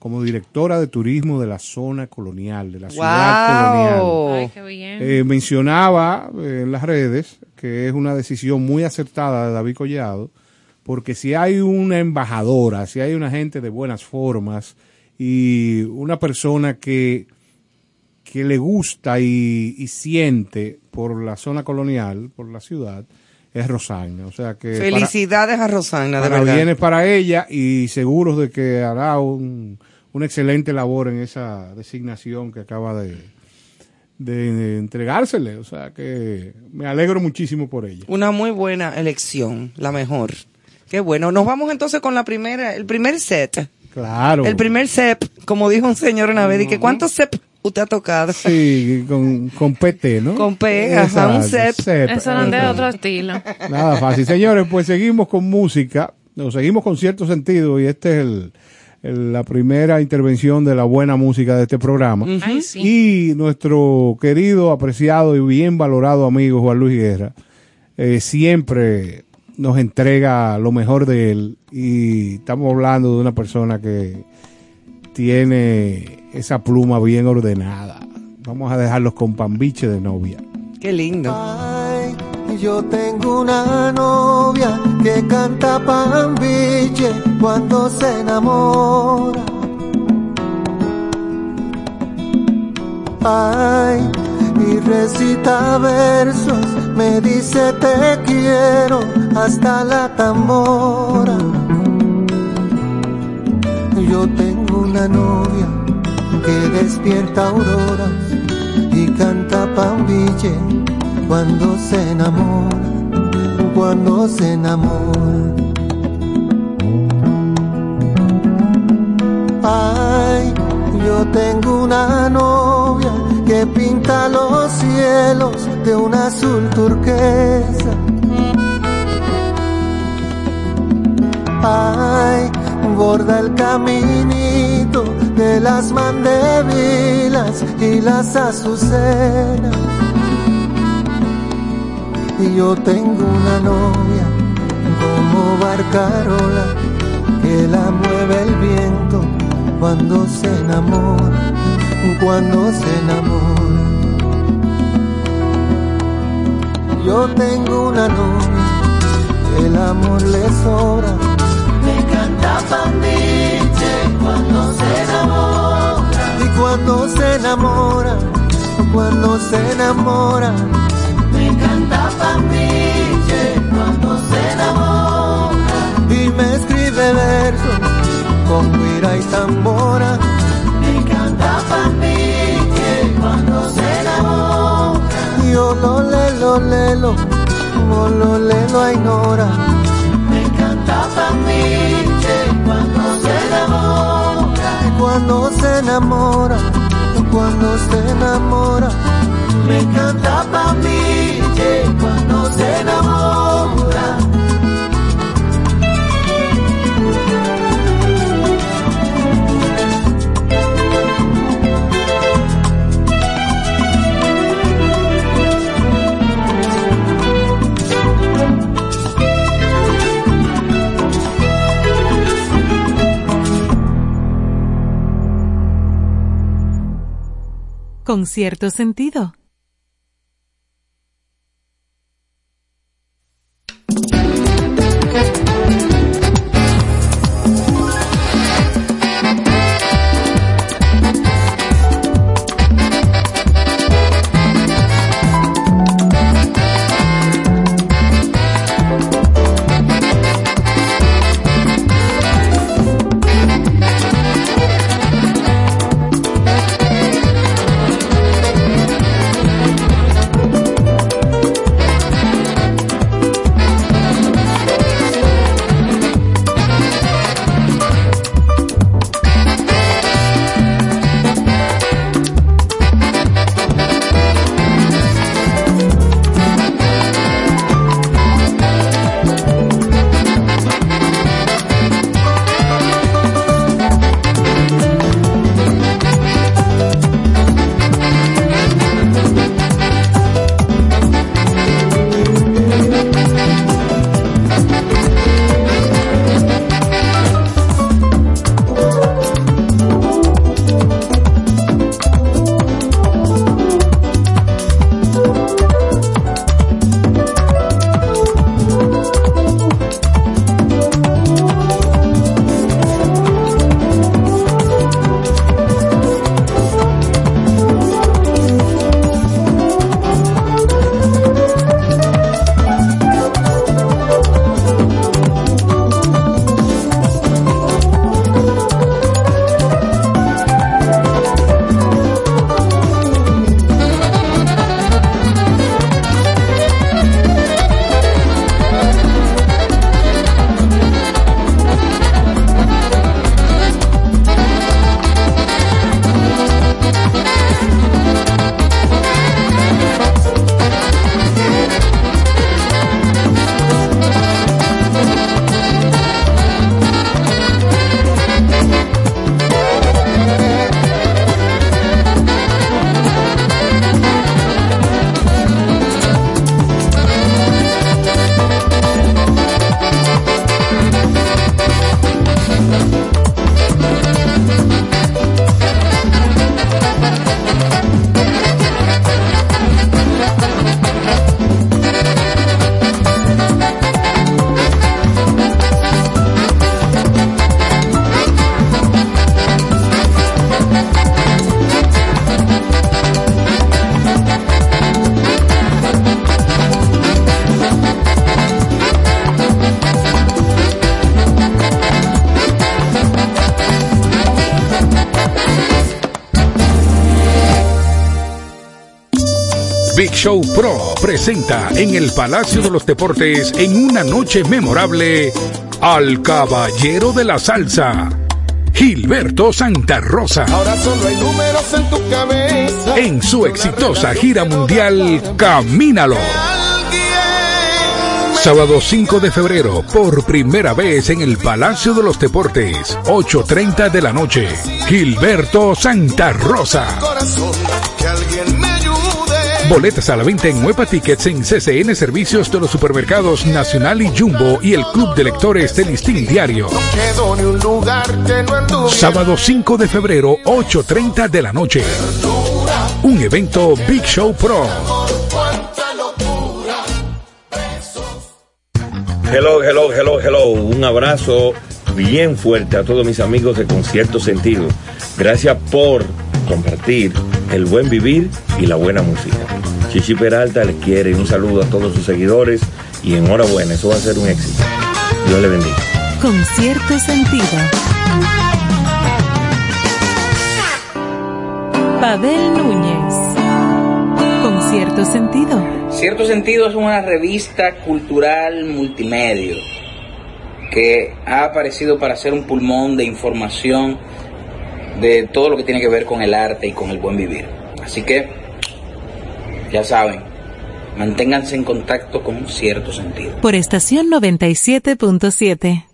como directora de turismo de la zona colonial, de la ciudad colonial. Ay, qué bien. Eh, mencionaba eh, en las redes que es una decisión muy acertada de David Collado, porque si hay una embajadora, si hay una gente de buenas formas y una persona que, que le gusta y, y siente por la zona colonial, por la ciudad, es Rosagna. O sea que para- Felicidades a Rosana, de verdad. bienes para ella y seguros de que hará un, una excelente labor en esa designación que acaba de, de, de entregársele. O sea que me alegro muchísimo por ella. Una muy buena elección, la mejor. Qué bueno. Nos vamos entonces con la primera, el primer set. Claro. El primer CEP, como dijo un señor una vez, y que ¿cuántos CEP usted ha tocado? Sí, con, con PT, ¿no? Con P, ajá, un CEP. Eso no es de otro estilo. Nada fácil. Señores, pues seguimos con música, nos seguimos con cierto sentido y este es el, el- la primera intervención de la buena música de este programa. Ay, sí. Y nuestro querido, apreciado y bien valorado amigo Juan Luis Guerra eh, siempre nos entrega lo mejor de él y estamos hablando de una persona que tiene esa pluma bien ordenada. Vamos a dejarlos con pambiche de novia. Qué lindo. Ay, yo tengo una novia que canta pambiche cuando se enamora. Ay, y recita versos, me dice te quiero hasta la tambora. Yo tengo una novia que despierta auroras y canta pambiche cuando se enamora, cuando se enamora. Ay, yo tengo una novia que pinta los cielos de un azul turquesa. Ay, borda el caminito de las mandevilas y las azucenas. Y yo tengo una novia como barcarola que la mueve el viento cuando se enamora, cuando se enamora. Yo tengo una novia, el amor le sobra. Me canta pambiche cuando se enamora. Y cuando se enamora, cuando se enamora. Me canta pambiche cuando se enamora. Y me escribe versos con guira y tambora. Me canta pambiche cuando se enamora. Y yo lo lelo, lelo, lo lelo ignora. Me canta pambiche cuando se enamora, cuando se enamora. Me canta pambiche cuando se enamora. Con cierto sentido. Presenta en el Palacio de los Deportes en una noche memorable al Caballero de la Salsa, Gilberto Santa Rosa. Ahora solo hay números en tu cabeza. En su exitosa gira mundial Camínalo. Sábado 5 de febrero, por primera vez en el Palacio de los Deportes, 8.30 de la noche. Gilberto Santa Rosa. Boletas a la venta en Huepa Tickets en CCN Servicios de los Supermercados Nacional y Jumbo y el Club de Lectores del Listín Diario. No quedó ni un lugar que no anduviera. Sábado 5 de febrero, 8.30 de la noche. Un evento Big Show Pro. Cuánta locura. Hello, hello, hello, hello. Un abrazo bien fuerte a todos mis amigos de Concierto Sentido. Gracias por compartir el buen vivir y la buena música. Chichi Peralta les quiere un saludo a todos sus seguidores y enhorabuena, eso va a ser un éxito. Dios le bendiga. Con cierto sentido. Pavel Núñez. Con cierto sentido. Cierto sentido es una revista cultural multimedia que ha aparecido para ser un pulmón de información de todo lo que tiene que ver con el arte y con el buen vivir. Así que, ya saben, manténganse en contacto con cierto sentido. Por estación 97.7.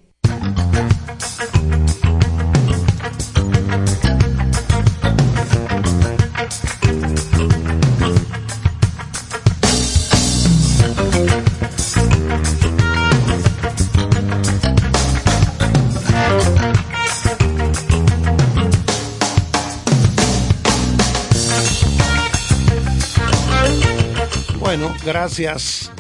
gracias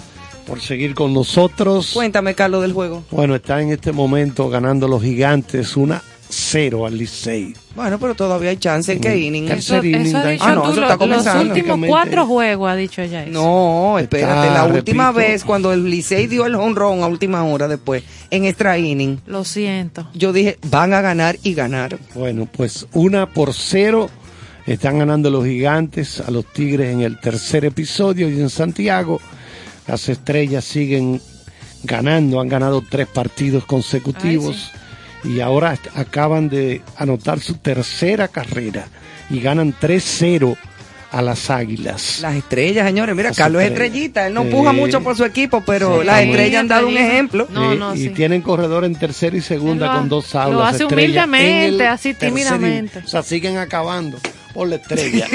por seguir con nosotros. Cuéntame, Carlos, del juego. Bueno, está en este momento ganando los gigantes una cero al Licey. Bueno, pero todavía hay chance. ¿En qué inning? Tercer inning, Eso ha da- dicho Ah, no, tú, eso lo- está los comenzando. últimos Prácticamente. cuatro juegos ha dicho ella eso. No, espérate, Está, la última repito. vez cuando el Licey dio el honrón a última hora después, en extra inning, Lo siento. yo dije, van a ganar y ganaron. Bueno, pues una por cero están ganando los gigantes a los Tigres en el tercer episodio y en Santiago las estrellas siguen ganando, han ganado tres partidos consecutivos y ahora acaban de anotar su tercera carrera y ganan 3-0 a las Águilas. Las estrellas, señores, mira, Las Carlos es estrellas. estrellita, él no Sí. puja mucho por su equipo, pero Sí, las estrellas han dado un ejemplo. No, Sí, no, y sí. tienen corredor en tercera y segunda lo con dos aulas. lo hace humildemente, así tímidamente. O sea, siguen acabando por la estrella.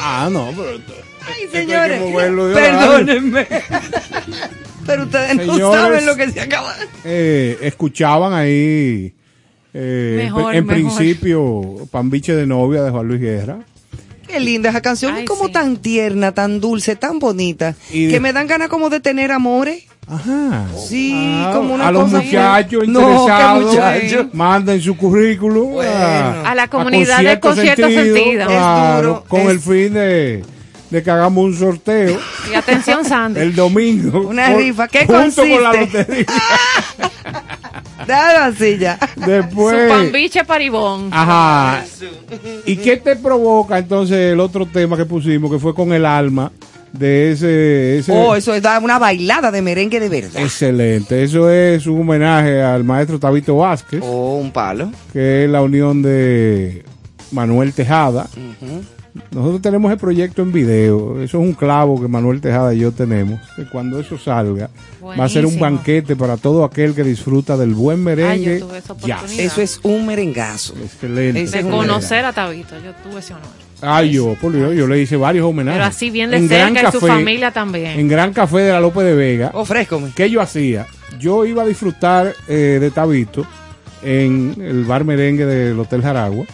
Ah, no, pero. Ay, señores, perdónenme. pero ustedes no saben lo que se acaba. Eh, escuchaban ahí. eh, Mejor, en mejor. principio, Pambiche de novia de Juan Luis Guerra. Qué linda esa canción, Ay, es como sí. tan tierna, tan dulce, tan bonita, Y de- que me dan ganas como de tener amores. Ajá. Sí, Ah, como una a los muchachos No, interesados, muchacho. manden su currículum Bueno. a, A la comunidad de Concierto Sentido. claro, Es duro, con es- el fin de, de que hagamos un sorteo Y atención, Sandy. el domingo. Una Por- rifa, ¿qué junto con la consiste? lotería. Dale así ya. Su Después. pambiche paribón. Ajá. ¿Y qué te provoca entonces el otro tema que pusimos, que fue con el alma de ese... ese Oh, eso es da una bailada de merengue de verdad. Excelente. Eso es un homenaje al maestro Tabito Vázquez, Oh, un palo. que es la unión de Manuel Tejada. Nosotros tenemos el proyecto en video. Eso es un clavo que Manuel Tejada y yo tenemos. Que cuando eso salga, va a ser un banquete para todo aquel que disfruta del buen merengue. Ay, yo tuve esa jazz. oportunidad. Eso es un merengazo. Excelente. De conocer a Tabito. Yo tuve ese honor. Ay, yo, por Dios, yo le hice varios homenajes. Pero así bien de En Gran cerca y su Café, familia también. En Gran Café de la López de Vega. Ofrézcome. ¿Qué yo hacía? Yo iba a disfrutar eh, de Tabito en el bar merengue del Hotel Jaragua.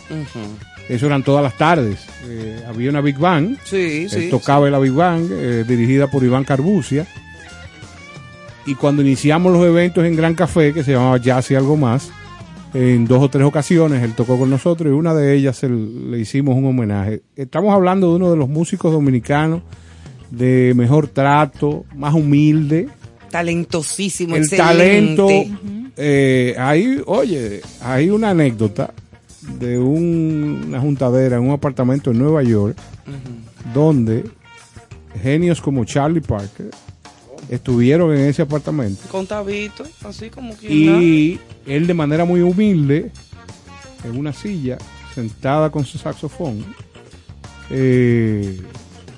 Eso eran todas las tardes. Eh, había una Big Band. Sí, Él sí. tocaba en la Big Band, eh, dirigida por Iván Carbucia. Y cuando iniciamos los eventos en Gran Café, que se llamaba Jazz y algo más, en dos o tres ocasiones él tocó con nosotros y una de ellas el- le hicimos un homenaje. Estamos hablando de uno de los músicos dominicanos de mejor trato, más humilde, Talentosísimo, el excelente. talento. eh, hay, oye, hay una anécdota de un- una juntadera en un apartamento en Nueva York donde genios como Charlie Parker estuvieron en ese apartamento. Con Tabito, así como que. Y él de manera muy humilde, en una silla, sentada con su saxofón, eh,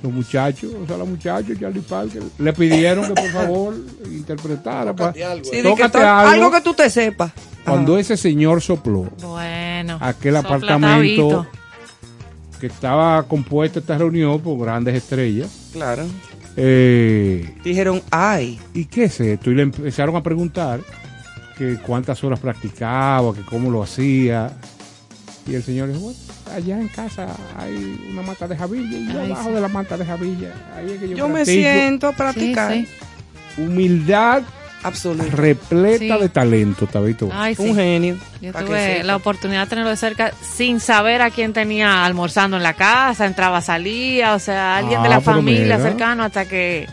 los muchachos, o sea, los muchachos, Charlie Parker, le pidieron que por favor interpretara. pa- Sí, de que tócate to- algo. algo que tú te sepas. Cuando ese señor sopló, Bueno. aquel apartamento Tabito. que estaba compuesto esta reunión por grandes estrellas, Claro. Eh, Dijeron, ay. ¿y qué es esto? Y le empezaron a preguntar que cuántas horas practicaba, que cómo lo hacía. Y el señor dijo, bueno, allá en casa hay una mata de jabilla y yo Ay, abajo sí. de la mata de jabilla, ahí es que yo, Yo me practico". siento a practicar. Sí, Humildad Absoluto. repleta Sí. de talento, Tabito. Ay, sí. Un genio. Yo tuve la oportunidad de tenerlo de cerca sin saber a quién tenía almorzando en la casa, entraba, salía, o sea, alguien de Ah, la pero familia mira. cercano hasta que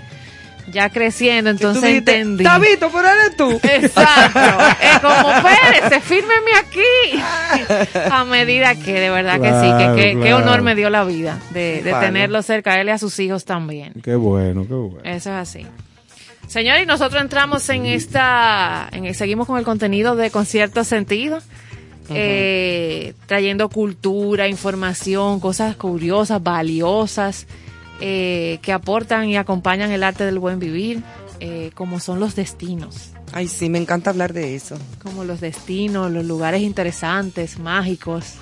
ya creciendo, entonces dijiste, entendí. Tabito, pero eres tú. Exacto. Es como, espérese, fírmeme aquí. A medida que, de verdad que sí, que, qué honor me dio la vida de, tenerlo cerca a él y a sus hijos también. Qué bueno, qué bueno. Eso es así. Señor, y nosotros entramos en esta, en, seguimos con el contenido de Concierto Sentido, eh, trayendo cultura, información, cosas curiosas, valiosas, eh, que aportan y acompañan el arte del buen vivir, eh, como son los destinos, Ay, sí, me encanta hablar de eso. como los destinos, los lugares interesantes, mágicos.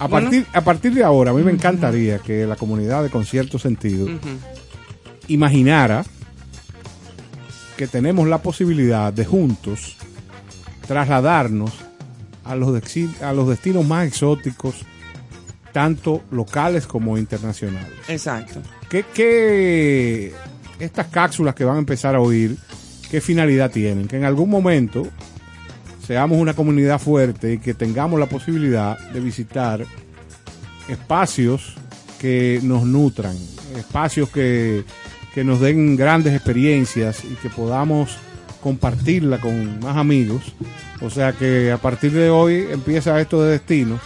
A, Bueno. partir, a partir de ahora, a mí me encantaría que la comunidad de Concierto Sentido imaginara que tenemos la posibilidad de juntos trasladarnos a los, dexi- a los destinos más exóticos, tanto locales como internacionales. Exacto. ¿Qué, qué estas cápsulas que van a empezar a oír, qué finalidad tienen? Que en algún momento seamos una comunidad fuerte y que tengamos la posibilidad de visitar espacios que nos nutran, espacios que, que nos den grandes experiencias y que podamos compartirla con más amigos. O sea que a partir de hoy empieza esto de destinos,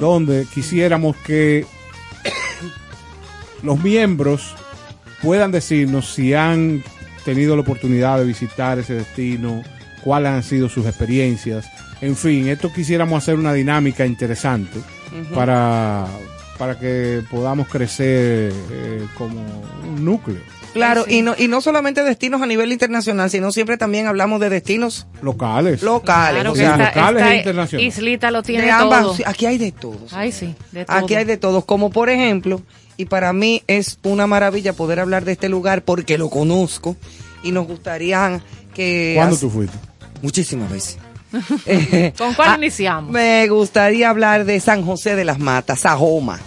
donde quisiéramos que los miembros puedan decirnos si han tenido la oportunidad de visitar ese destino, cuáles han sido sus experiencias. En fin, esto quisiéramos hacer una dinámica interesante para, para que podamos crecer eh, como un núcleo Claro, y no y no solamente destinos a nivel internacional, sino siempre también hablamos de destinos locales. locales. Claro o sea, esta, locales esta e internacionales. islita lo tiene de ambas, todo. aquí hay de todos. Ay, sí, de todo. Aquí hay de todos, como por ejemplo, y para mí es una maravilla poder hablar de este lugar porque lo conozco y nos gustaría que... ¿Cuándo hace- tú fuiste? Muchísimas veces. Eh, ¿Con cuál ah, iniciamos? Me gustaría hablar de San José de las Matas, Sajoma.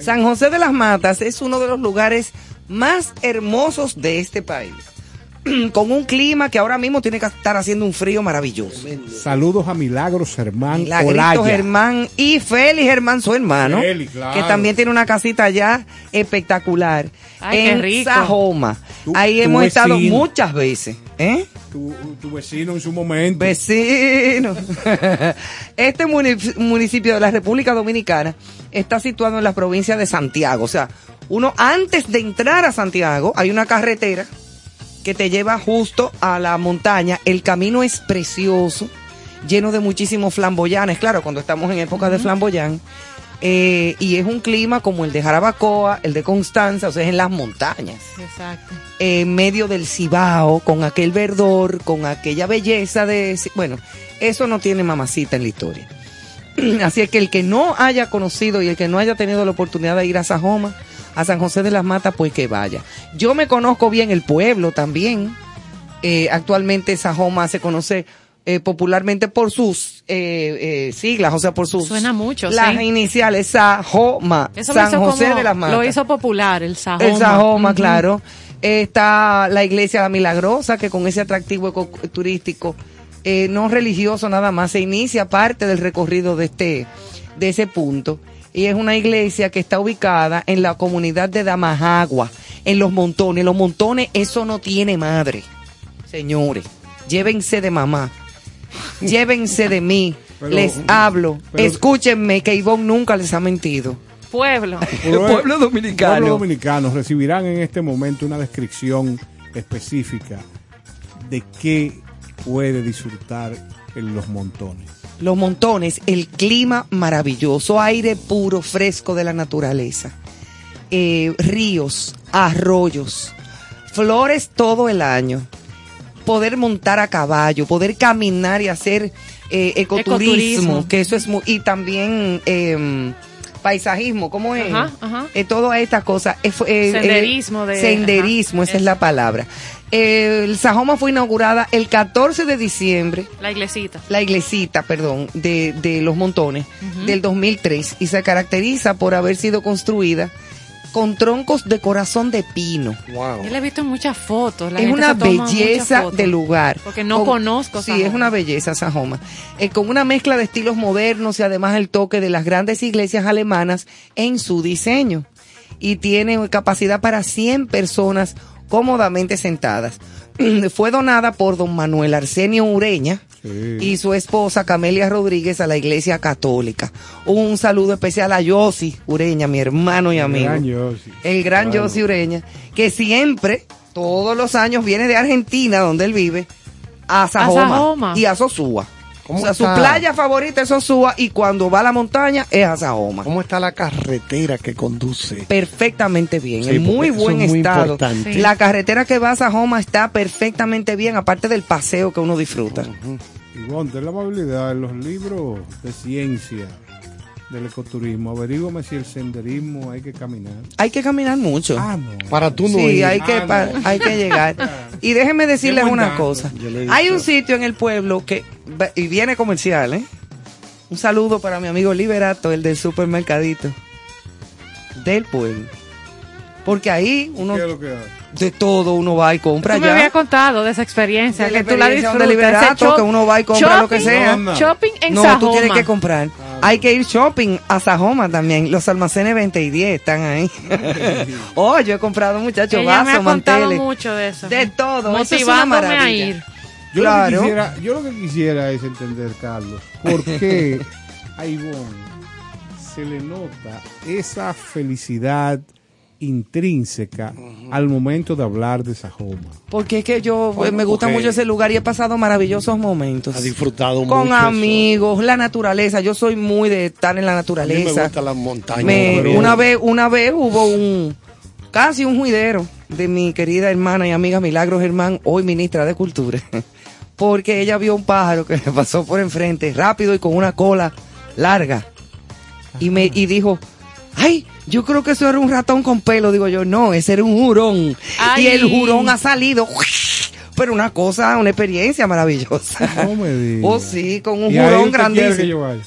San José de las Matas es uno de los lugares más hermosos de este país. Con un clima que ahora mismo tiene que estar haciendo un frío maravilloso. Saludos a Milagros Germán Milagritos Olaya. Germán y Félix Germán, su hermano, Félix, claro. que también tiene una casita allá espectacular Ay, qué en rico. Sajoma. Tu- Ahí tu hemos estado muchas veces. ¿eh? Tu, tu vecino en su momento. Vecino. Este muni- municipio de la República Dominicana está situado en la provincia de Santiago. O sea, uno antes de entrar a Santiago hay una carretera que te lleva justo a la montaña. El camino es precioso, lleno de muchísimos flamboyanes. Claro, cuando estamos en época de flamboyán. Eh, y es un clima como el de Jarabacoa, el de Constanza, o sea, es en las montañas Exacto. en medio del Cibao, con aquel verdor, con aquella belleza de... Bueno, eso no tiene mamacita en la historia. Así es que el que no haya conocido y el que no haya tenido la oportunidad de ir a Sajoma, a San José de las Matas, pues que vaya. Yo me conozco bien el pueblo también. Eh, actualmente Sajoma se conoce eh, popularmente por sus eh, eh, siglas, o sea, por sus... Suena mucho, Las sí. iniciales, Sajoma, Eso lo San hizo José como- de las Matas. Lo hizo popular, el Sajoma. El Sajoma, claro. Está la iglesia La Milagrosa, que con ese atractivo eco- turístico, eh, no religioso nada más, se inicia parte del recorrido de este, de ese punto. Y es una iglesia que está ubicada en la comunidad de Damajagua, en los montones. Los montones, eso no tiene madre. Señores, llévense de mamá. Llévense de mí. Pero- les hablo. pero- Escúchenme que Ivonne nunca les ha mentido. pueblo. pueblo dominicano. Pueblos dominicanos recibirán en este momento una descripción específica de qué puede disfrutar en los montones. Los montones, el clima maravilloso, aire puro, fresco de la naturaleza, eh, ríos, arroyos, flores todo el año, poder montar a caballo, poder caminar y hacer eh, ecoturismo, Ecoturismo. que eso es muy, y también eh, paisajismo, ¿cómo es? Ajá, ajá. Eh, todas estas cosas. Eh, eh, Senderismo de- senderismo, ajá, esa es la palabra. El Sajoma fue inaugurada el 14 de diciembre La iglesita. la iglesita, perdón, de, de Los Montones Ujú. del 2003 y se caracteriza por haber sido construida con troncos de corazón de pino. Wow. Yo le he visto muchas fotos. la es gente una se toma muchas belleza de lugar. Porque no Con- conozco Sí, Sajoma. es una belleza Sajoma. Eh, con una mezcla de estilos modernos y además el toque de las grandes iglesias alemanas en su diseño. Y tiene capacidad para 100 personas cómodamente sentadas. Fue donada por don Manuel Arsenio Ureña, Sí. y su esposa Camelia Rodríguez a la Iglesia Católica. Un saludo especial a Yossi Ureña, mi hermano y amigo. Gran Yossi. El gran Claro. Yossi Ureña, que siempre, todos los años, viene de Argentina, donde él vive, a Sajoma, Sajoma. y a Sosúa. O ¿Cómo sea, su playa favorita es Sosúa y cuando va a la montaña es a Sajoma. ¿Cómo está la carretera que conduce? Perfectamente bien, Sí, en muy buen es muy estado. importante. La carretera que va a Sajoma está perfectamente bien, aparte del paseo que uno disfruta. Ivonne, ten la amabilidad en los libros de ciencia del ecoturismo. Averígame si el senderismo hay que caminar. Hay que caminar mucho. Ah, no. Para tú no sí, ir. hay que, Ah, no. hay que llegar. Y déjeme decirles una cosa. Hay un sitio en el pueblo que, y viene comercial, ¿eh? Un saludo para mi amigo Liberato, el del supermercadito. Del pueblo. Porque ahí uno, ¿Qué es lo que hay? de todo uno va y compra Tú me había ya. contado de esa experiencia, De la que tú la experiencia disfrutas. de Liberato, que uno va y compra lo que sea. No, no. Shopping en no, Sajoma. tú tienes que comprar. Hay que ir shopping a Sajoma también. Los almacenes 20 y 10 están ahí. oh, yo he comprado muchachos vasos, contado manteles. mucho de eso. De todo. Eso es una Motivándome a ir. Yo, Claro. lo que quisiera, yo lo que quisiera es entender, Carlos, por qué a Ivonne se le nota esa felicidad intrínseca al momento de hablar de Sajoma. Porque es que yo eh, me gusta mucho ese lugar y he pasado maravillosos momentos. Ha disfrutado Con mucho eso. amigos, la naturaleza. Yo soy muy de estar en la A mí me naturaleza. gustan las montañas. Me- una vez, una vez hubo un casi un juidero de mi querida hermana y amiga Milagros Germán, hoy ministra de Cultura, porque ella vio un pájaro que le pasó por enfrente rápido y con una cola larga y me y dijo, ay, yo creo que eso era un ratón con pelo, digo yo, no, ese era un jurón Ay. y el jurón ha salido. Pero una cosa, una experiencia maravillosa. No me digas. Oh, sí, con un ¿Y ahí jurón usted quiere que grandísimo. yo vaya?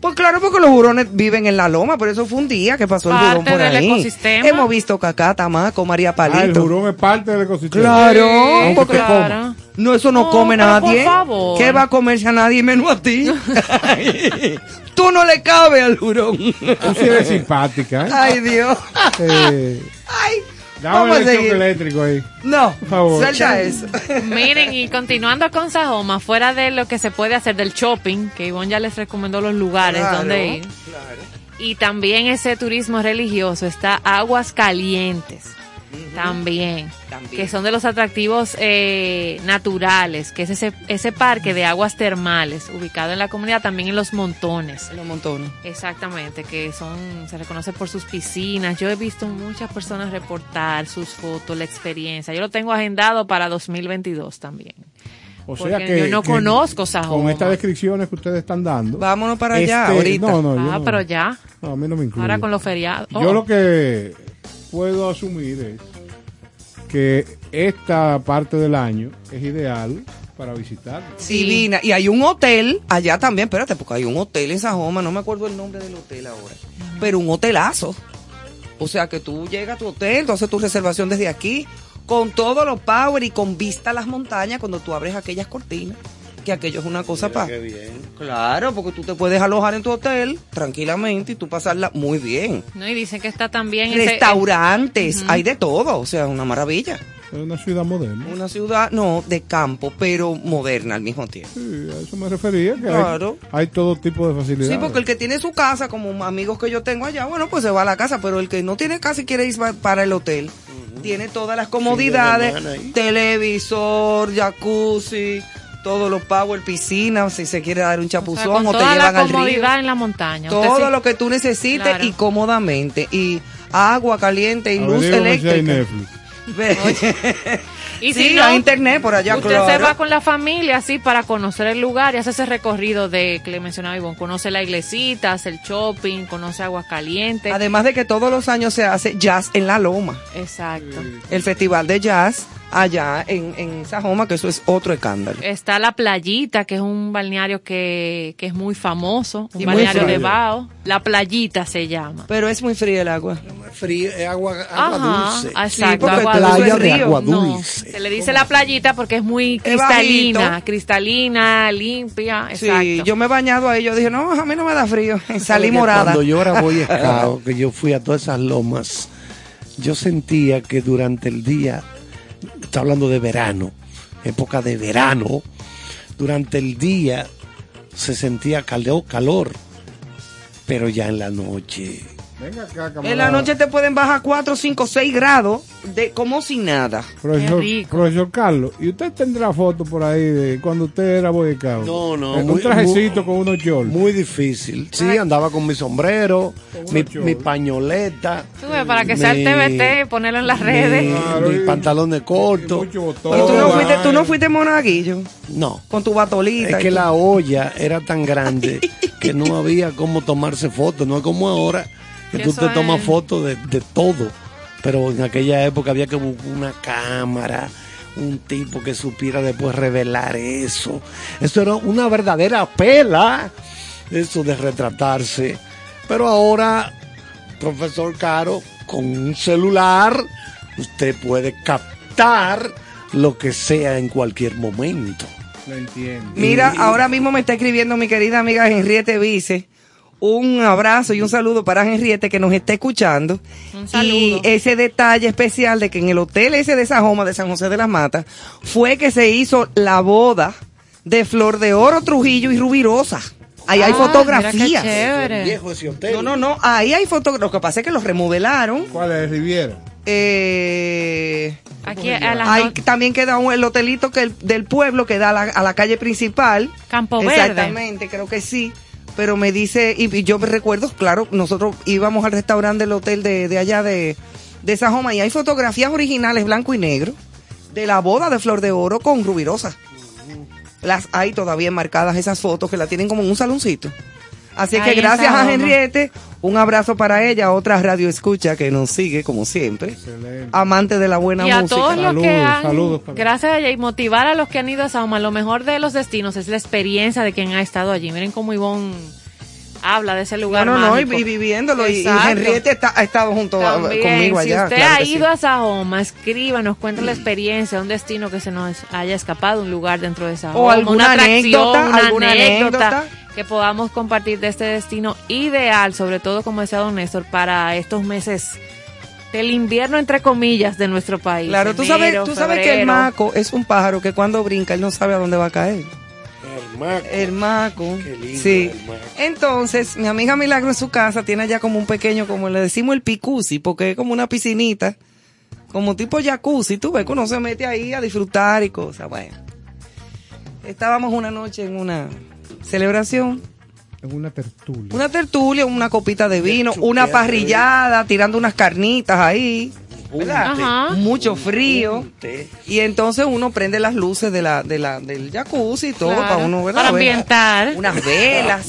Pues claro, porque los hurones viven en la loma, pero eso fue un día que pasó el hurón por del ahí. ecosistema. Hemos visto cacá, tamaco, María Ah, el Palito. jurón es parte del ecosistema. Claro, porque. Claro. No, eso no, No, come pero por nadie. favor. ¿Qué va a comerse a nadie menos a ti? Tú no le cabes al hurón. Tú sí eres simpática, ¿eh? Ay, Dios. Eh, Ay, dame vamos a el choque seguir. eléctrico ahí. No, Por favor. suelta eso. Miren, y continuando con Sajoma, fuera de lo que se puede hacer del shopping, que Ivonne ya les recomendó los lugares Claro, donde ir, y también ese turismo religioso, está Aguas Calientes. También, También. que son de los atractivos eh, naturales, que es ese, ese parque de aguas termales, ubicado en la comunidad, también en Los Montones. Los montones. Exactamente, que son, se reconoce por sus piscinas. Yo he visto muchas personas reportar sus fotos, la experiencia. Yo lo tengo agendado para 2022 también. O Porque sea que yo no que conozco Sajoma. Con estas descripciones que ustedes están dando. Vámonos para allá, este, ahorita. No, no, Ah, no. pero ya, No, a mí no me incluye. ahora con los feriados. Yo Oh, lo que puedo asumir es que esta parte del año es ideal para visitar. Divina. Y hay un hotel allá también, espérate, porque hay un hotel en Sajoma, no me acuerdo el nombre del hotel ahora, pero un hotelazo. O sea que tú llegas a tu hotel, entonces tu reservación desde aquí, con todos los power y con vista a las montañas cuando tú abres aquellas cortinas, que aquello es una cosa para... Qué bien. Claro, porque tú te puedes alojar en tu hotel tranquilamente y tú pasarla muy bien. No, y dicen que está también ese- Restaurantes, hay de todo, o sea, una maravilla. Es una ciudad moderna. Una ciudad, no, de campo, pero moderna al mismo tiempo. Sí, a eso me refería. Que hay- Claro. hay, todo tipo de facilidades. Sí, porque el que tiene su casa, como amigos que yo tengo allá, bueno, pues se va a la casa, pero el que no tiene casa y quiere ir pa- para el hotel, tiene todas las comodidades, televisor, jacuzzi, todos los power, piscina, si se quiere dar un O sea, chapuzón o, te llevan la al río. comodidad en la montaña. Todo sí- lo que tú necesites Claro. y cómodamente. Y agua caliente y luz Averígame si hay eléctrica. Netflix. Y sí, si no, hay internet por allá, Usted claro. se va con la familia así para conocer el lugar y hace ese recorrido de que le mencionaba Ivonne. Conoce la iglesita, hace el shopping, conoce Aguascalientes. Además de que todos los años se hace jazz en la loma. Exacto. El festival de jazz allá en, en Sajoma, que eso es otro escándalo. Está la playita, que es un balneario que, que es muy famoso, un balneario de Bao. La playita se llama. Pero es muy fría el agua. Frío, es agua, agua Ajá, dulce. exacto, porque agua Playa dulce. de río. agua No, dulce. se le dice la playita porque es muy Es cristalina, cristalina, limpia, exacto. Sí, yo me he bañado ahí. Yo dije, no, a mí no me da frío. Salí morada. Cuando yo era Boy Scout, que yo fui a todas esas lomas, yo sentía que durante el día, está hablando de verano, época de verano, durante el día se sentía calor, calor, pero ya en la noche. Venga acá, En camarada. la noche te pueden bajar 4, 5, 6 grados de como si nada. Profesor, Carlos, ¿y usted tendrá foto por ahí de cuando usted era Boy Scout? No, no, Un muy- trajecito muy- con unos shorts. Muy difícil. Sí, andaba con mi sombrero, mi, mi pañoleta. Tú ves, para que sea el mi- TBT, ponerlo en las redes. Mi, Claro, mi y- pantalones cortos. mucho Y botón. tú no fuiste, tú no fuiste monaguillo No. con tu batolita. Es que la olla era tan grande que no había cómo tomarse fotos. No es como ahora que Que tú te tomas es- fotos de, de todo. Pero en aquella época había que buscar una cámara, un tipo que supiera después revelar eso. Eso era una verdadera pela, eso de retratarse. Pero ahora, profesor Caro, con un celular, usted puede captar lo que sea en cualquier momento. Lo entiendo. Mira, Y- ahora mismo me está escribiendo mi querida amiga Henriette Vice. Un abrazo y un saludo para Henriette que nos está escuchando. Un saludo. Y ese detalle especial de que en el hotel ese de Sajoma de San José de las Matas fue que se hizo la boda de Flor de Oro, Trujillo y Rubirosa. Ahí hay Ah, mira fotografías. qué. Viejo ese hotel. No, no, no, ahí hay fotografías. Lo que pasa es que los remodelaron. ¿Cuál es Riviera? Eh, Aquí a Ahí no- también queda un, el hotelito que el- del pueblo que da a la, a la calle principal. Campo Verde. Exactamente, creo que sí. Pero me dice, y, yo recuerdo, claro, nosotros íbamos al restaurante del hotel de, de allá de, de Sajoma y hay fotografías originales blanco y negro de la boda de Flor de Oro con Rubirosa. Las hay todavía enmarcadas esas fotos que la tienen como en un saloncito. Así es que gracias a. Henriette, un abrazo para ella, otra radio escucha que nos sigue como siempre, Excelente. amante de la buena y a música. todos los que Saludos, han, saludos para- gracias a ella, y motivar a los que han ido a Sauma, lo mejor de los destinos es la experiencia de quien ha estado allí. Miren cómo Ivonne habla de ese No, lugar no, no, y, mágico. y viviéndolo. Y, y Exacto. Henriette está- ha estado junto a- conmigo allá. Si usted claro ha que sí. ido a Sajoma, escríbanos, cuente la experiencia, un destino que se nos haya escapado, un lugar dentro de Sajoma, O alguna una atracción, anécdota, una alguna anécdota, anécdota. Que podamos compartir de este destino ideal, sobre todo, como decía don Néstor, para estos meses del invierno, entre comillas, de nuestro país. Claro, tú sabes, tú sabes que el maco es un pájaro que cuando brinca él no sabe a dónde va a caer. Hermano. El maco. Qué lindo, sí. el maco. Entonces, mi amiga Milagro en su casa tiene allá como un pequeño, como le decimos el picusi, porque es como una piscinita, como tipo jacuzzi. Tú ves que uno se mete ahí a disfrutar y cosas. Bueno, estábamos una noche en una celebración, Es una tertulia. una tertulia, una copita de vino, una parrillada, tirando unas carnitas ahí. Mucho frío. Y entonces uno prende las luces de la, de la, del jacuzzi y todo Claro, para uno, ¿verdad? para ambientar. Unas velas.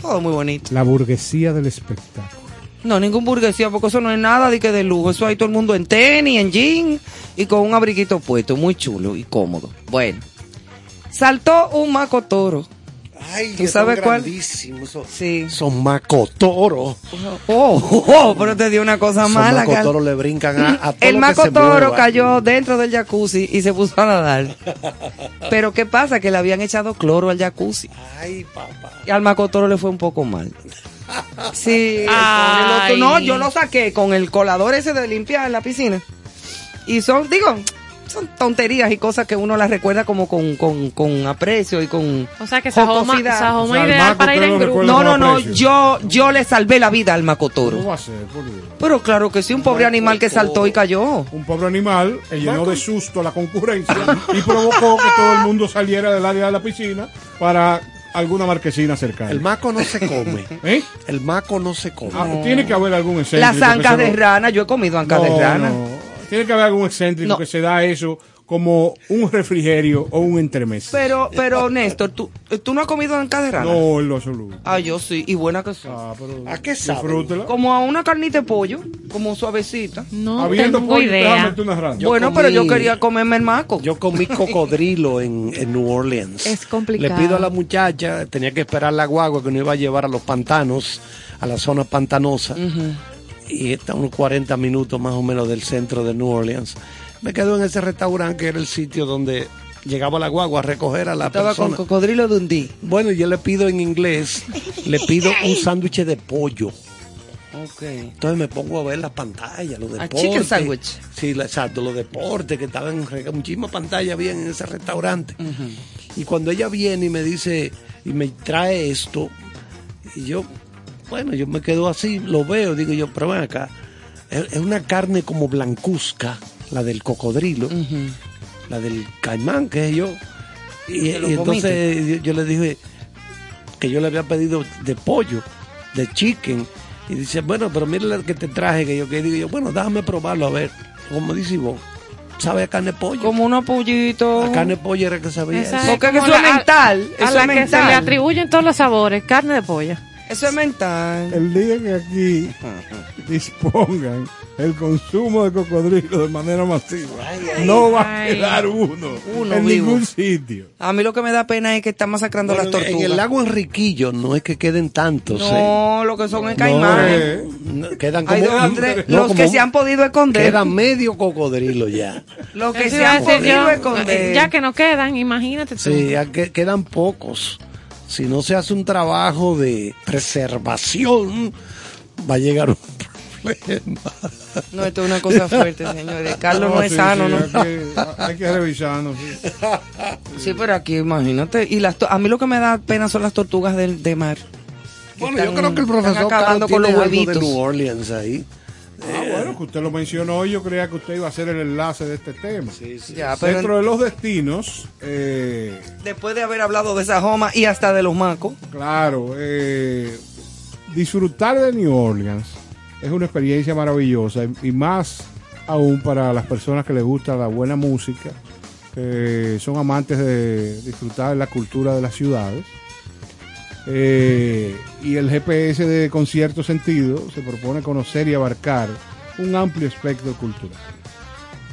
todo muy bonito. La burguesía del espectáculo. No, ningún burguesía, porque eso no es nada de que de lujo. Eso hay todo el mundo en tenis, en jean y con un abriguito puesto, muy chulo y cómodo. Bueno, saltó un maco toro. Ay, ¿Tú sabes son cuál? grandísimos, Son, Sí. son macotoros. Oh, oh, oh, pero te dio una cosa Son mala. Gal. macotoros le brincan a, a todo El lo que maco se toro mueva. cayó dentro del jacuzzi y se puso a nadar. Pero ¿qué pasa? Que le habían echado cloro al jacuzzi. Ay, papá. Y al maco toro le fue un poco mal. Sí, Ay. no, yo lo saqué con el colador ese de limpiar en la piscina. Y son, digo, son tonterías y cosas que uno las recuerda como con, con, con aprecio y con O sea que Sajoma. Sajoma O sea, ideal para ir en grupo. No, no, no, yo, yo le salvé la vida al ¿Cómo macotoro. va a ser? Por Dios. Pero claro que sí, un pobre animal que saltó y cayó. Un pobre animal que llenó de susto a la concurrencia y provocó que todo el mundo saliera del área de la piscina para alguna marquesina cercana. El maco no se come. ¿Eh? El maco no se come. Ah, Tiene que haber algún excéntrico. Las ancas se de lo- rana, yo he comido ancas No, de rana. No. Tiene que haber algún excéntrico No. que se da eso como un refrigerio o un entremés. Pero, pero Néstor, ¿tú, ¿tú no has comido ancas de rana? No, en lo absoluto. Ah, yo sí, y buena que sí. Ah, pero ¿A qué sabe? disfrútela. Como a una carnita de pollo, como suavecita. No Habiendo tengo pollo, idea. una rana. Bueno, comí- pero yo quería comerme el maco. Yo comí cocodrilo en, en New Orleans. Es complicado. Le pido a la muchacha, tenía que esperar la guagua que nos iba a llevar a los pantanos, a la zona pantanosa. Y está a unos 40 minutos más o menos del centro de New Orleans. Me quedo en ese restaurante que era el sitio donde llegaba la guagua a recoger a la Estaba con persona. cocodrilo Dundee. Bueno, yo le pido en inglés, le pido un sándwich de pollo. Ok. Entonces me pongo a ver la pantalla, los A deportes. chicken sandwich. Sí, exacto, los deportes que estaban en muchísima pantalla había en ese restaurante. Y cuando ella viene y me dice, y me trae esto, y yo, bueno, yo me quedo así, lo veo, digo yo, pero ven acá, es, una carne como blancuzca, la del cocodrilo, la del caimán, que es yo. Y, entonces yo, yo le dije que yo le había pedido de pollo, de chicken. Y dice, bueno, pero mira la que te traje, que yo que digo yo, bueno, déjame probarlo a ver. Como dice vos, sabe a carne de pollo. Como unos pollitos. A carne de pollo era que sabía. Porque eso es mental, A eso la es que se mental. le atribuyen todos los sabores. Carne de pollo. Eso es mental. El día que aquí dispongan el consumo de cocodrilo de manera masiva, no va a quedar uno, Uno en vivo. ningún sitio. A mí lo que me da pena es que están masacrando Bueno, las tortugas. en el lago Enriquillo no es que queden tantos. ¿eh? no, lo que son es No, caimanes. eh, no, quedan como, no, los como que se han podido esconder. Quedan medio cocodrilo ya. Los que Eso se han podido yo, esconder. Ya que no quedan, imagínate tú. Sí, ya que- quedan pocos. Si no se hace un trabajo de preservación, va a llegar un problema. No, esto es una cosa fuerte, señores. Carlos no, es sí, sano, sí, ¿no? Hay que, hay que revisarnos. sí. Sí, pero aquí, imagínate. Y las a mí lo que me da pena son las tortugas del, de mar. Bueno, Están- yo creo que el profesor acabando Carlos con los tiene algo de huevitos. New Orleans ahí. Ah, bueno, que usted lo mencionó, yo creía que usted iba a hacer el enlace de este tema. Ya, pero Dentro de los destinos, eh, después de haber hablado de Sajoma y hasta de los macos, claro, eh, disfrutar de New Orleans es una experiencia maravillosa y, y más aún para las personas que les gusta la buena música, que son amantes de disfrutar de la cultura de las ciudades. Eh, y el GPS de Concierto Sentido se propone conocer y abarcar un amplio espectro cultural.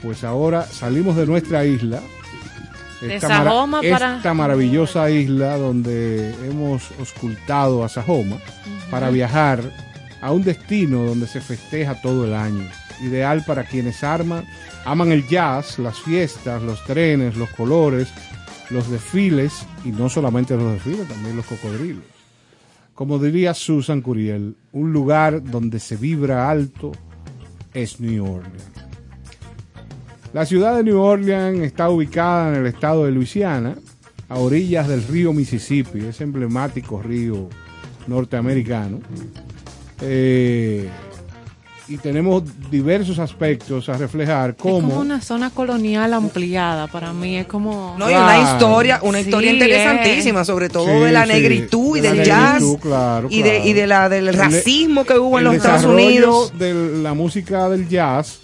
Pues ahora salimos de nuestra isla, De esta, mara- Sajoma para- esta maravillosa isla donde hemos auscultado a Sajoma para viajar a un destino donde se festeja todo el año. Ideal para quienes arman, aman el jazz, las fiestas, los trenes, los colores, los desfiles y no solamente los desfiles, también los cocodrilos. Como diría Susan Curiel, un lugar donde se vibra alto es New Orleans. La ciudad de New Orleans está ubicada en el estado de Luisiana, a orillas del río Mississippi, ese emblemático río norteamericano. Eh, y tenemos diversos aspectos a reflejar Es como como una zona colonial ampliada para mí. Es como. no, y Claro. una historia, una Sí, historia interesantísima, sobre todo Sí, de la sí, negritud y de la del jazz negritud, claro, y de claro. y de la del El- racismo que hubo en los Estados Unidos. de la música del jazz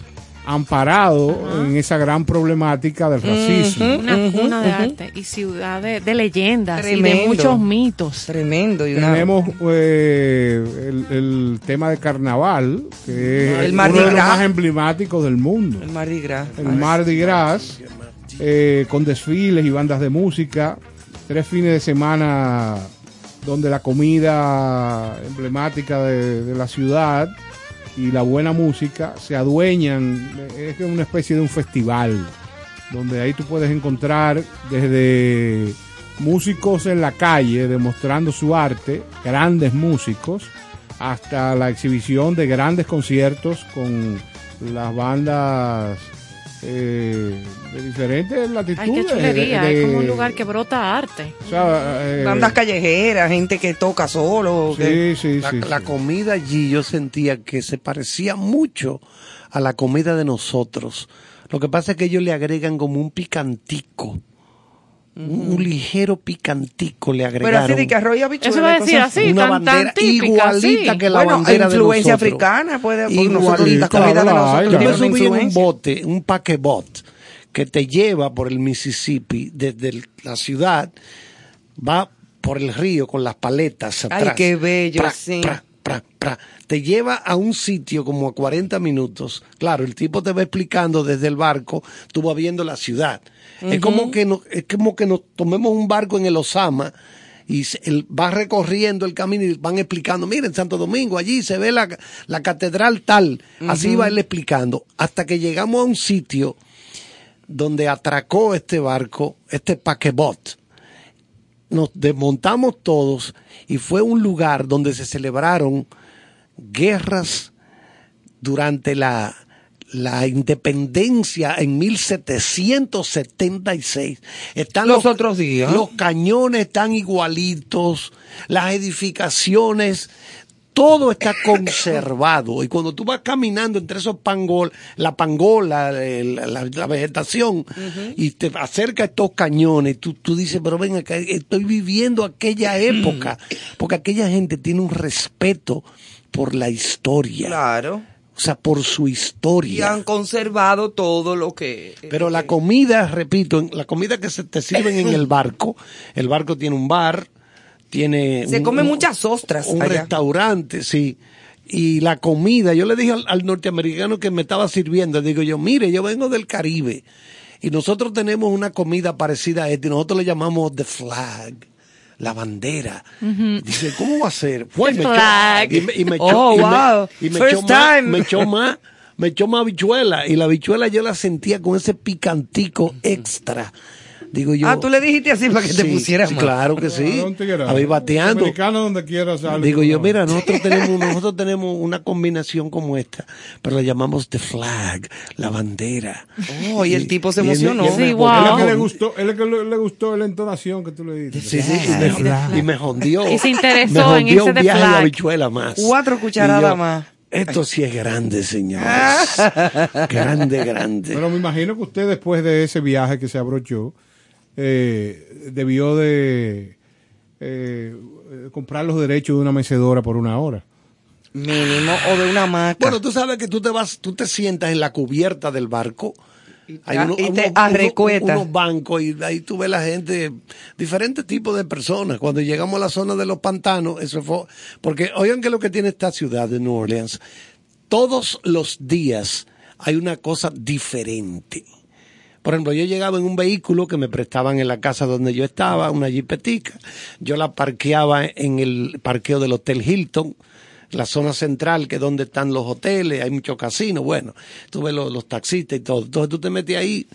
amparado en esa gran problemática del racismo. Una cuna de arte y ciudad de, de leyendas y Tremendo. de muchos mitos. Tremendo y una Tenemos eh, el, el tema de carnaval, que es El uno Mardi de los más emblemáticos del mundo. el Mardi Gras. El Mardi Gras, eh, con desfiles y bandas de música, tres fines de semana donde la comida emblemática de, de la ciudad y la buena música se adueñan, es una especie de un festival, donde ahí tú puedes encontrar desde músicos en la calle demostrando su arte, grandes músicos, hasta la exhibición de grandes conciertos con las bandas eh, de diferentes latitudes. Ay, qué chulería. de- Es como un lugar que brota arte. o sea, eh, Bandas callejeras, gente que toca solo. que- Sí, sí, La, sí. la comida allí yo sentía que se parecía mucho a la comida de nosotros. Lo que pasa es que ellos le agregan como un picantico. Un, un ligero picantico le Pero agregaron. así de que habichuela. Eso va a decir cosas así, una tan, bandera tan típica, igualita sí. que la bueno, bandera de nosotros. africana puede Igualita. la comida de Claro, nosotros Yo tiene me subí en un bote, un paquebot, que te lleva por el Mississippi desde el- la ciudad, va por el río con las paletas Ay, atrás. qué bello, Pra, sí. pra, pra, pra. Te lleva a un sitio como a 40 minutos. Claro, el tipo te va explicando desde el barco, tú vas viendo la ciudad. Es como que no, es como que nos tomemos un barco en el Osama y él va recorriendo el camino y van explicando, miren, Santo Domingo, allí se ve la, la catedral tal, así va él explicando, hasta que llegamos a un sitio donde atracó este barco, este paquebot. Nos desmontamos todos y fue un lugar donde se celebraron guerras durante la, la independencia en 1776. Están Los otros días. Los cañones están igualitos, las edificaciones, todo está conservado. Y cuando tú vas caminando entre esos pangol, la pangola, la vegetación, y te acerca a estos cañones, tú, tú dices, pero ven acá, estoy viviendo aquella época. Porque aquella gente tiene un respeto por la historia. Claro. O sea, por su Y historia. han conservado todo lo que. Pero la comida, repito, la comida que se te sirven en el barco, el barco tiene un bar, tiene... Se un- comen un- muchas ostras Un allá. restaurante, sí. Y la comida, yo le dije al, al norteamericano que me estaba sirviendo, digo yo, mire, yo vengo del Caribe y nosotros tenemos una comida parecida a esta y nosotros le llamamos the flag. La bandera. Dice, ¿cómo va a ser? Fue, me echó- y me- y me Oh, echó- y me- wow. y me First echó más- me echó más, me echó más habichuela. Y la habichuela yo la sentía con ese picantico extra. Digo yo. Ah, tú le dijiste así para que te pusieras sí, más. Claro que sí. Tigre. Ahí bateando. Donde quiera sale. Digo yo, No. mira, nosotros tenemos, nosotros tenemos una combinación como esta, pero la llamamos the flag, la bandera. Oh, y el tipo se él emocionó. y él Sí. Es wow. lo que le gustó, es lo que le, le gustó la entonación que tú le diste. Sí, sí, y me, y me jondió. Y se interesó me en jondió ese un de viaje de flag. habichuela más. Cuatro cucharadas yo, más. Esto sí es grande, señores. grande, grande. Pero me imagino que usted después de ese viaje que se abrochó, eh, debió de eh, comprar los derechos de una mecedora por una hora. Mínimo. O de una hamaca. Bueno, tú sabes que tú te vas, tú te sientas en la cubierta del barco. Hay te- y te arrecuetas. unos bancos y ahí tú ves la gente, diferentes tipos de personas. Cuando llegamos a la zona de los pantanos, eso fue, porque oigan que lo que tiene esta ciudad de New Orleans, todos los días hay una cosa diferente. Por ejemplo, yo llegaba en un vehículo que me prestaban en la casa donde yo estaba, una jipetica. Yo la parqueaba en el parqueo del Hotel Hilton, la zona central, que es donde están los hoteles, hay muchos casinos. Bueno, tuve los, taxistas y todo. Entonces tú te metías ahí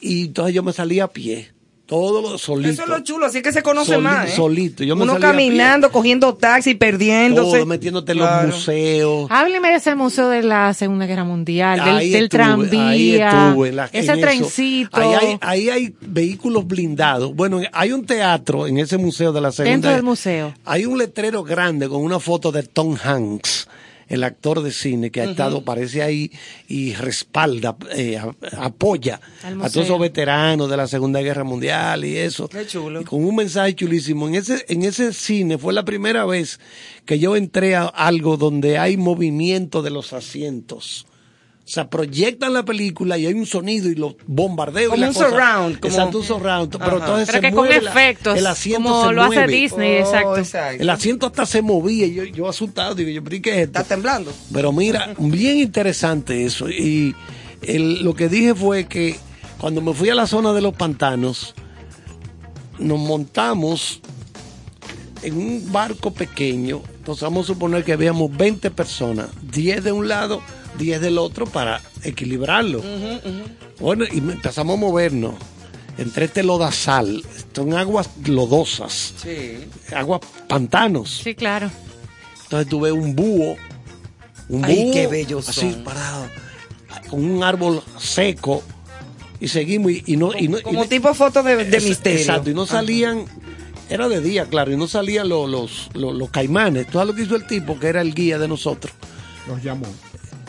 y entonces yo me salía a pie. Todo lo solito. Eso es lo chulo, así que se conoce Soli- más. ¿eh? solito, yo me Uno caminando, cogiendo taxi, perdiéndose. Todo, metiéndote en los museos. Hábleme de ese museo de la Segunda Guerra Mundial, del, Ahí del estuve, ahí tranvía, estuve, la- ese en eso. trencito. Ahí hay, ahí hay vehículos blindados. Bueno, hay un teatro en ese museo de la Segunda. Dentro del museo. Hay un letrero grande con una foto de Tom Hanks, el actor de cine que ha estado, parece ahí y respalda, eh, a- apoya a todos esos veteranos de la Segunda Guerra Mundial y eso. Qué chulo. Y con un mensaje chulísimo. En ese, en ese cine fue la primera vez que yo entré a algo donde hay movimiento de los asientos. O sea, proyectan la película y hay un sonido y los bombardeos. Como y un cosa. surround, como- Exacto, un surround. Pero entonces Pero se que con mueve la- efectos, el asiento como se lo hace. Disney, Oh, exacto. El asiento hasta se movía y yo, yo asustado, digo, yo, pero ¿y qué es esto? Está temblando. Pero mira, bien interesante eso. Y el- lo que dije fue que cuando me fui a la zona de los pantanos, nos montamos en un barco pequeño. Entonces vamos a suponer que habíamos 20 personas, 10 de un lado, 10 del otro para equilibrarlo. Bueno, y empezamos a movernos entre este lodazal, son aguas lodosas, Sí. aguas pantanos. Sí, claro. Entonces tú ves un búho. Un Ay, búho qué bellos Así son. parado. con un árbol seco y seguimos y, y no y no- Como tipo foto de, misterio. Exacto, y no salían, era de día, claro, y no salían los, los, los, los caimanes. ¿Tú sabes lo que hizo el tipo, que era el guía de nosotros? Los llamó.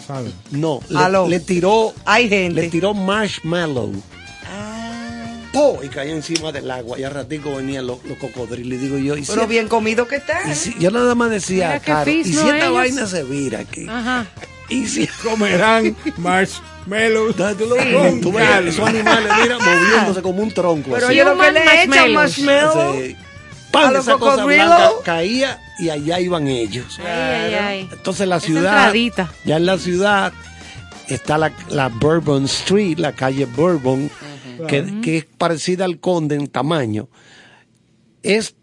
¿Sabes? No, le, le tiró, Hay gente. le tiró marshmallow. Ah. ¡Po! Y caía encima del agua. Y al ratico venían los, los cocodrilos. Y digo yo, y si- Pero bien comido que está. y si- yo nada más decía, Caro, y si ¿no? esta Ellos- vaina se vira aquí. Ajá. Y si Comerán marshmallows. Entonces, tú, lo- tú ves esos animales, mira, moviéndose como un tronco. Pero así. yo lo que le echan marshmallows. marshmallow. Ese- ¡pam! esa cosa blanca caía y allá iban ellos. Ay, ay, ay. Entonces la ciudad, ya en la ciudad está la, la Bourbon Street, la calle Bourbon, que, que es parecida al Conde en tamaño. Es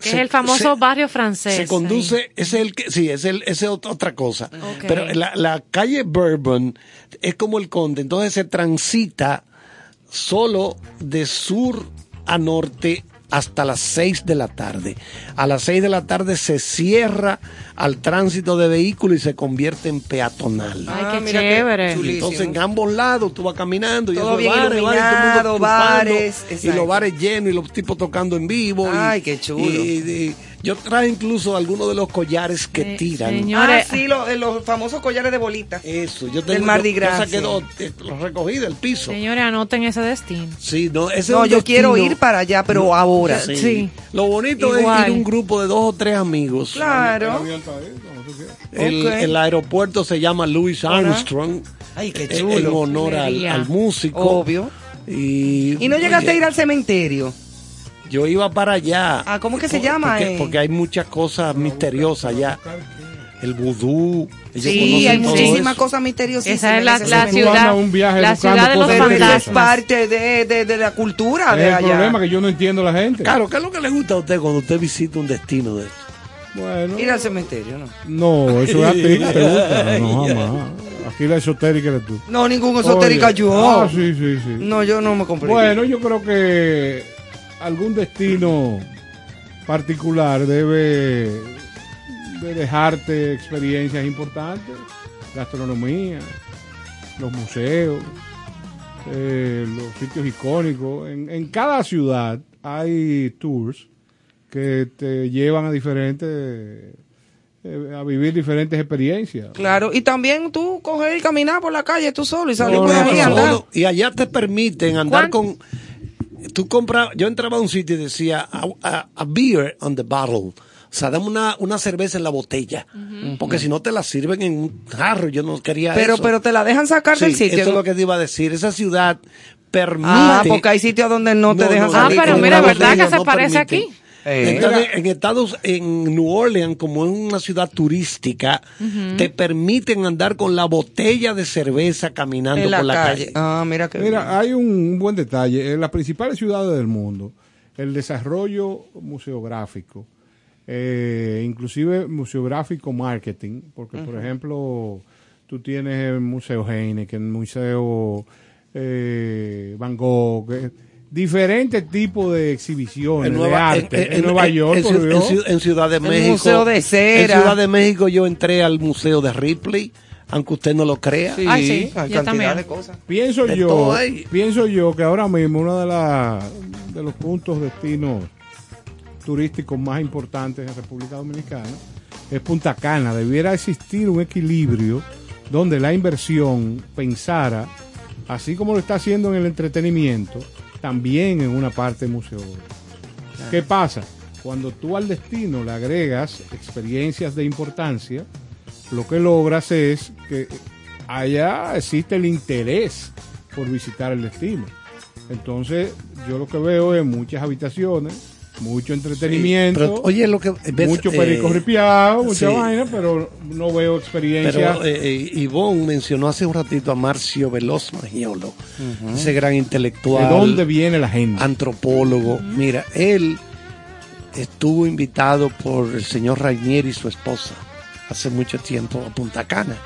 Que se- es el famoso se- barrio francés. se conduce, ese es el que, sí, es el, es ot- otra cosa. Pero la, la calle Bourbon es como el Conde, entonces se transita solo de sur a norte hasta las 6 de la tarde. A las 6 de la tarde se cierra al tránsito de vehículos y se convierte en peatonal. Ay, Ah, qué mira qué chévere. Entonces en ambos lados tú vas caminando y Todo bien bares, bares, todo el mundo bares, y los bares llenos y los tipos tocando en vivo. y- Ay, qué chulo. y- y- yo traje incluso algunos de los collares que Sí, tiran. señor. Ah, Señores- sí, lo- eh, los famosos collares de bolita. Eso, yo Del tengo Mardi yo- yo Gras, saqué sí. dos, eh, los recogí del piso. Señores, anoten ese destino. Sí, no, ese es No, un yo quiero destino- ir para allá, pero No, ahora. sí. Sí. Lo bonito Igual. es ir un grupo de dos o tres amigos. Claro. El, aeropuerto se llama Louis Armstrong. Ay, qué eh, chulo. En honor al, al músico. Obvio. Y, ¿Y no llegaste oye, a ir al cementerio? Yo iba para allá. Ah, ¿cómo que se Por- llama, Porque, eh? porque hay muchas cosas misteriosas allá. El vudú. ellos Sí, conocen hay muchísimas cosas misteriosísimas. Esa es la, ciudad, un viaje la ciudad de los esa es fantasmas. parte de, de, de la cultura Es de el allá. problema que yo no entiendo a la gente. Claro, ¿qué es lo que le gusta a usted cuando usted visita un destino de esto? Bueno. Ir al cementerio, ¿no? No, eso es a ti, te gusta. No, jamás. Aquí la esotérica eres tú. No, ningún esotérica Oye, yo. Ah, sí, sí, sí. No, yo no me compré. Bueno, yo creo que algún destino particular debe de dejarte experiencias importantes, gastronomía, los museos, eh, los sitios icónicos. En, en cada ciudad hay tours que te llevan a diferentes, eh, a vivir diferentes experiencias. Claro, y también tú coger y caminar por la calle tú solo y salir No, por no, ahí no, a andar. Todo. Y allá te permiten andar ¿Cuán- con. Tú compras. Yo entraba a un sitio y decía a, a- a beer on the bottle. O sea, dame una, una cerveza en la botella. Porque si no te la sirven en un jarro, yo no quería Pero, eso. pero te la dejan sacar Sí, del sitio. Eso es lo que te iba a decir. Esa ciudad permite. Ah, porque hay sitios donde no te dejan Ah, salir. pero con mira, ¿verdad que se parece aquí? Eh. Entonces, en Estados, en New Orleans, como es una ciudad turística, te permiten andar con la botella de cerveza caminando la por la calle. calle. Ah, mira que Mira, hay un, un buen detalle. En las principales ciudades del mundo, el desarrollo museográfico, eh, inclusive museográfico marketing, porque por ejemplo, tú tienes el Museo Heineken, el Museo eh, Van Gogh, eh, diferentes tipos de exhibiciones En de arte. en- En, en- Nueva en- York, en, Ciudad de El México. Museo de Cera. En Ciudad de México yo entré al Museo de Ripley, aunque usted no lo crea. Sí, Ay, sí, hay yo cantidad también. de cosas. Pienso De yo, pienso yo que ahora mismo uno de, la, de los puntos destinos turísticos más importantes en República Dominicana es Punta Cana. Debiera existir un equilibrio donde la inversión pensara, así como lo está haciendo en el entretenimiento, también en una parte museológica. ¿Qué pasa? Cuando tú al destino le agregas experiencias de importancia, lo que logras es que allá existe el interés por visitar el destino. Entonces, yo lo que veo es muchas habitaciones, mucho entretenimiento, Pero, oye, lo que. ves, mucho eh, perico ripiado, mucha sí. vaina, pero no veo experiencia. Pero eh, eh, Ivonne mencionó hace un ratito a Marcio Veloz Magiolo, ese gran intelectual. ¿De dónde viene la gente? antropólogo. Mira, él estuvo invitado por el señor Rainier y su esposa hace mucho tiempo a Punta Cana.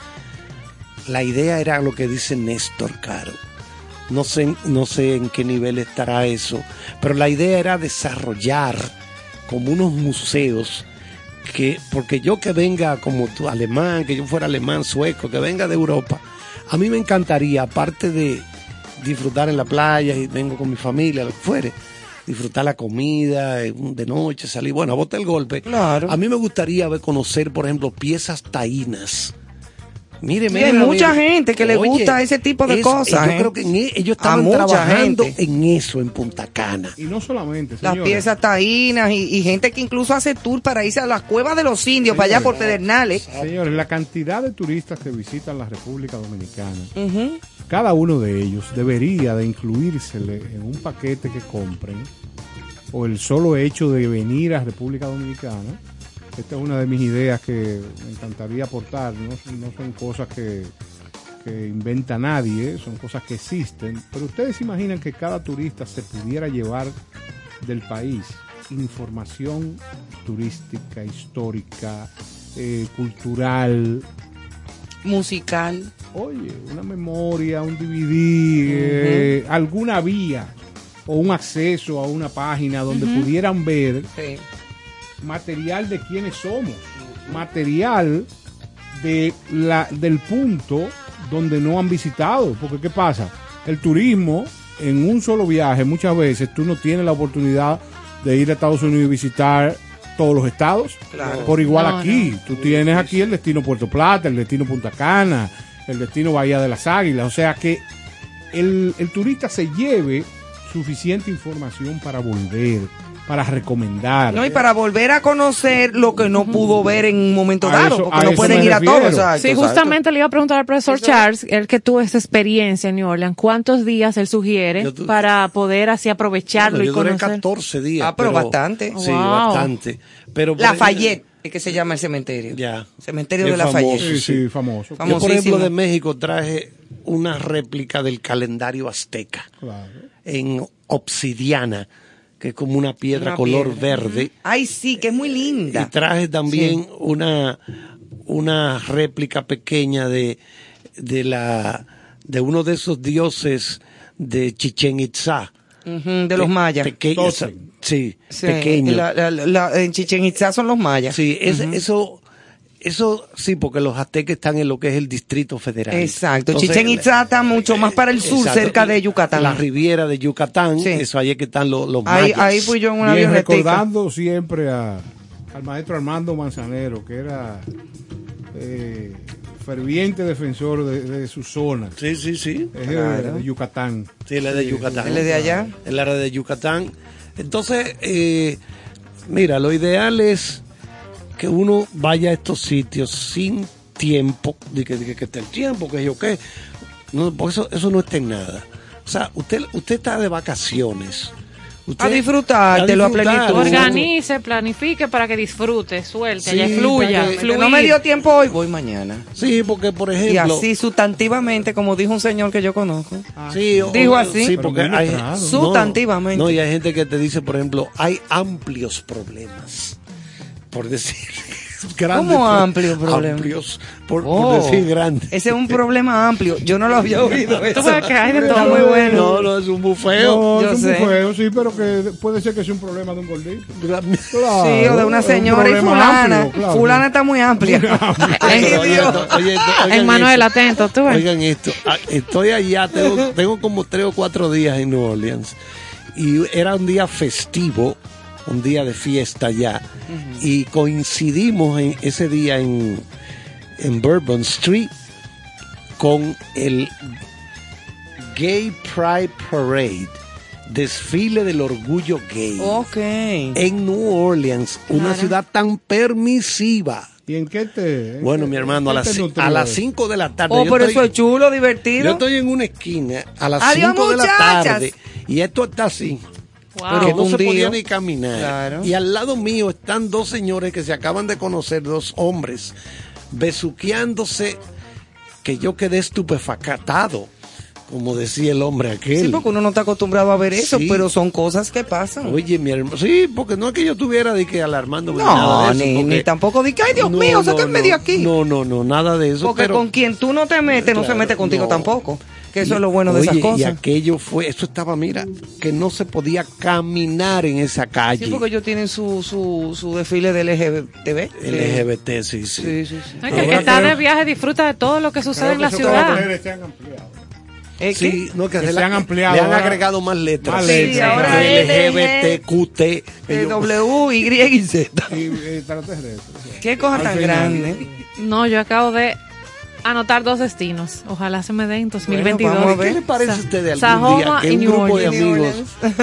La idea era lo que dice Néstor Caro. No sé, no sé en qué nivel estará eso, pero la idea era desarrollar como unos museos que, porque yo que venga como tú, alemán, que yo fuera alemán, sueco, que venga de Europa, A mí me encantaría, aparte de disfrutar en la playa y vengo con mi familia, lo que fuere, disfrutar la comida, eh, de noche, salir, bueno, a botar el golpe. Claro. A mí me gustaría ver, conocer, por ejemplo, piezas taínas. Mire, hay mire. mucha gente que le gusta ese tipo de cosas, Yo ¿eh? creo que en e- ellos estaban mucha trabajando gente. en eso en Punta Cana. Y no solamente, Las señores. piezas taínas y, y gente que incluso hace tour para irse a las cuevas de los indios, para allá por Pedernales. Señores, la cantidad de turistas que visitan la República Dominicana, cada uno de ellos debería de incluírsele en un paquete que compren o el solo hecho de venir a República Dominicana. Esta es una de mis ideas que me encantaría aportar. No, son- no son cosas que, que inventa nadie, son cosas que existen. Pero ustedes se imaginan que cada turista se pudiera llevar del país información turística, histórica, eh, cultural, Musical. Oye, una memoria, un DVD, eh, alguna vía o un acceso a una página donde pudieran ver Sí. Material de quiénes somos, material de la, del punto donde no han visitado. Porque ¿qué pasa? El turismo, en un solo viaje, muchas veces tú no tienes la oportunidad de ir a Estados Unidos y visitar todos los estados. Claro. Por igual No, aquí, no. tú tienes aquí el destino Puerto Plata, el destino Punta Cana, el destino Bahía de las Águilas. O sea que el, el turista se lleve suficiente información para volver, para recomendar. No, y para volver a conocer lo que no pudo ver en un momento A dado, eso- porque no pueden ir a todos. exacto, Sí, exacto. justamente le iba a preguntar al profesor Charles, el que tuvo esa experiencia en New Orleans, ¿cuántos días él sugiere tu- para poder así aprovecharlo Bueno, y yo duré conocer? 14 días. Ah, pero bastante. Sí, Wow. bastante. Pero Lafayette, es que se llama el cementerio. Ya. Cementerio Es de Lafayette. famoso, Sí, sí, famoso. Yo, por ejemplo, de México traje una réplica del calendario azteca Claro. en obsidiana, que es como una piedra Una color piedra. verde. Ay, sí, que es muy Y linda. traje también una, una réplica pequeña de, de, la, de uno de esos dioses de Chichen Itza. Ujú, de los mayas. Pequeño, Totem. sí, Sí, pequeño. la- la- la- en Chichen Itza son los mayas. Sí, es- eso, eso sí, porque los aztecas están en lo que es el Distrito Federal. Exacto. Entonces, Chichen Itza está mucho más para el sur, exacto, cerca de Yucatán. La riviera de Yucatán, Sí. eso ahí es que están los, los Ahí, mayas. ahí fui yo en una avionetica. recordando siempre a, al maestro Armando Manzanero, que era eh, ferviente defensor de, de su zona. Sí, sí, sí. Es de- Claro. de Yucatán. Sí, él es de Yucatán. Él es de allá. El área de Yucatán. Entonces, eh, mira, lo ideal es que uno vaya a estos sitios sin tiempo, de que, de que, que esté el tiempo, que yo qué. No, porque eso, eso no está en nada. O sea, usted, usted está de vacaciones. Usted- A disfrutártelo a disfrutar. plenitud. Organice, planifique para que disfrute, suelte, Sí, ya fluya, fluir. No me dio tiempo hoy, voy mañana. Sí, porque por Y ejemplo. así sustantivamente, como dijo un señor que yo conozco. Sí, o- Dijo o- así. Sí, porque hay. Sustantivamente. No, no, y hay gente que te dice, por ejemplo, hay amplios problemas. Por decir. grandes ¿Cómo amplio problema? Amplios, por, por Oh, decir grandes. Ese es un problema amplio. Yo no lo había oído. eso. ves que hay de todo. muy bueno. No, no, es un bufeo. No, yo es un sé. bufeo, sí, pero que puede ser que sea un problema de un gordito. Claro, Sí, o de una es un señora y fulana. amplio, claro. Fulana está muy amplia. Ay, Dios. oye, esto- oigan En Manuel, esto. atento, tú ves. Oigan esto, ah, estoy allá, tengo, tengo como tres o cuatro días en New Orleans y era un día festivo, un día de fiesta allá y coincidimos en ese día en, en Bourbon Street con el Gay Pride Parade, desfile del orgullo gay Ok. en New Orleans, una ciudad tan permisiva. ¿Y en qué te.? en Bueno, qué- mi hermano, a las, a las eso? 5 de la tarde. Oh, yo pero estoy- eso es chulo, divertido. Yo estoy en una esquina a las Adiós, 5 de la tarde y esto está así. Wow. que no se podía ni caminar. Claro. Y al lado mío están dos señores que se acaban de conocer, dos hombres, besuqueándose, que yo quedé estupefacatado, como decía el hombre aquel. Sí, porque uno no está acostumbrado a ver eso, Sí. pero son cosas que pasan. Oye, mi hermano, sí, porque no es que yo estuviera de que alarmándome no, nada de eso, ni, porque- ni tampoco di que, ay Dios No, mío, no, sáquenme no, de aquí. No, no, no, nada de eso. porque pero- con quien tú no te metes, no se mete contigo no. tampoco. Que eso es lo bueno de esas Oye, Y cosas. aquello fue, eso estaba, mira, que no se podía caminar en esa calle. Sí, porque ellos tienen su, su, su desfile del LGTB. LGBT, sí, sí. Sí, sí, sí. No, que el que está de viaje disfruta de todo lo que sucede en la ciudad. ¿Es Sí, no, que, Que se, se le- han ampliado Le han ahora. agregado más letras. Más Sí, letras. ahora LGBT, QT. Eh, ellos- W, Y y Z. Y eh, extraterrestres. Qué cosa tan grande. No, yo acabo de anotar dos destinos. Ojalá se me dé en 2022. vamos a ver. ¿Qué le parece a usted de algún Sahoma día que un grupo de amigos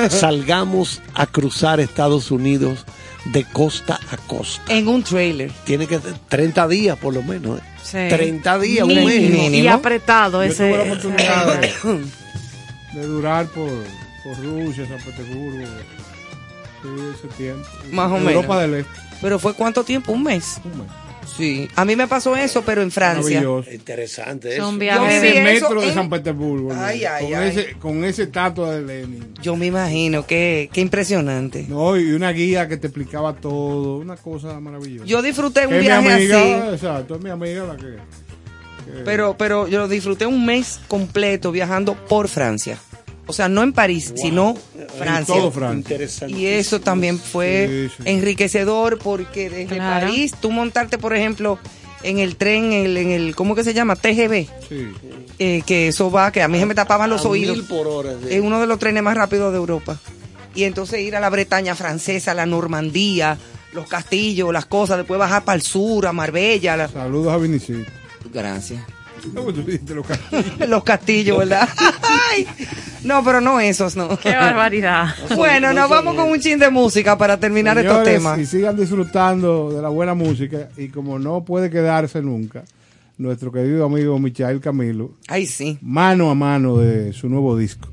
salgamos a cruzar Estados Unidos de costa a costa? En un trailer. Tiene que ser 30 días por lo menos. ¿eh? Sí. 30 días, un mes. Mínimo. Y apretado Yo tuve la ese. oportunidad de, de durar por, por Rusia, San Petersburgo. Sí, ese tiempo. Más o Europa menos. del Este. ¿Pero fue cuánto tiempo? ¿Un mes? un mes. Sí. A mí me pasó eso, pero en Francia. Interesante eso. Son Yo viajes. viví El eso metro de en- San Petersburgo. Ay, ¿no? ay, con, ay. Ese, con ese estatua de Lenin. Yo me imagino, qué, qué impresionante. No, y una guía que te explicaba todo. Una cosa maravillosa. Yo disfruté un Que mi viaje amiga, así, Exacto, es mi amiga la que. que- pero, pero yo disfruté un mes completo viajando por Francia. O sea, no en París, sino Francia. todo Francia. Interesante. Y eso también fue Sí, sí. enriquecedor porque desde Claro. París, tú montarte, por ejemplo, en el tren, en el, en el ¿cómo que se llama? TGV, Sí. eh, que eso va, que a mí se me tapaban los A oídos. mil por hora. sí. Es uno de los trenes más rápidos de Europa. Y entonces ir a la Bretaña francesa, la Normandía, los castillos, las cosas, después bajar para el sur, a Marbella. la- Saludos a Vinici. Gracias. No, tú dijiste los castillos. los castillos, ¿verdad? Ay. No, pero no esos, no. Qué barbaridad. Bueno, nos vamos con un chin de música para terminar estos temas. Y sigan disfrutando de la buena música. Y como no puede quedarse nunca, nuestro querido amigo Michael Camilo, Ay, sí. mano a mano de su nuevo disco.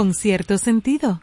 con cierto sentido.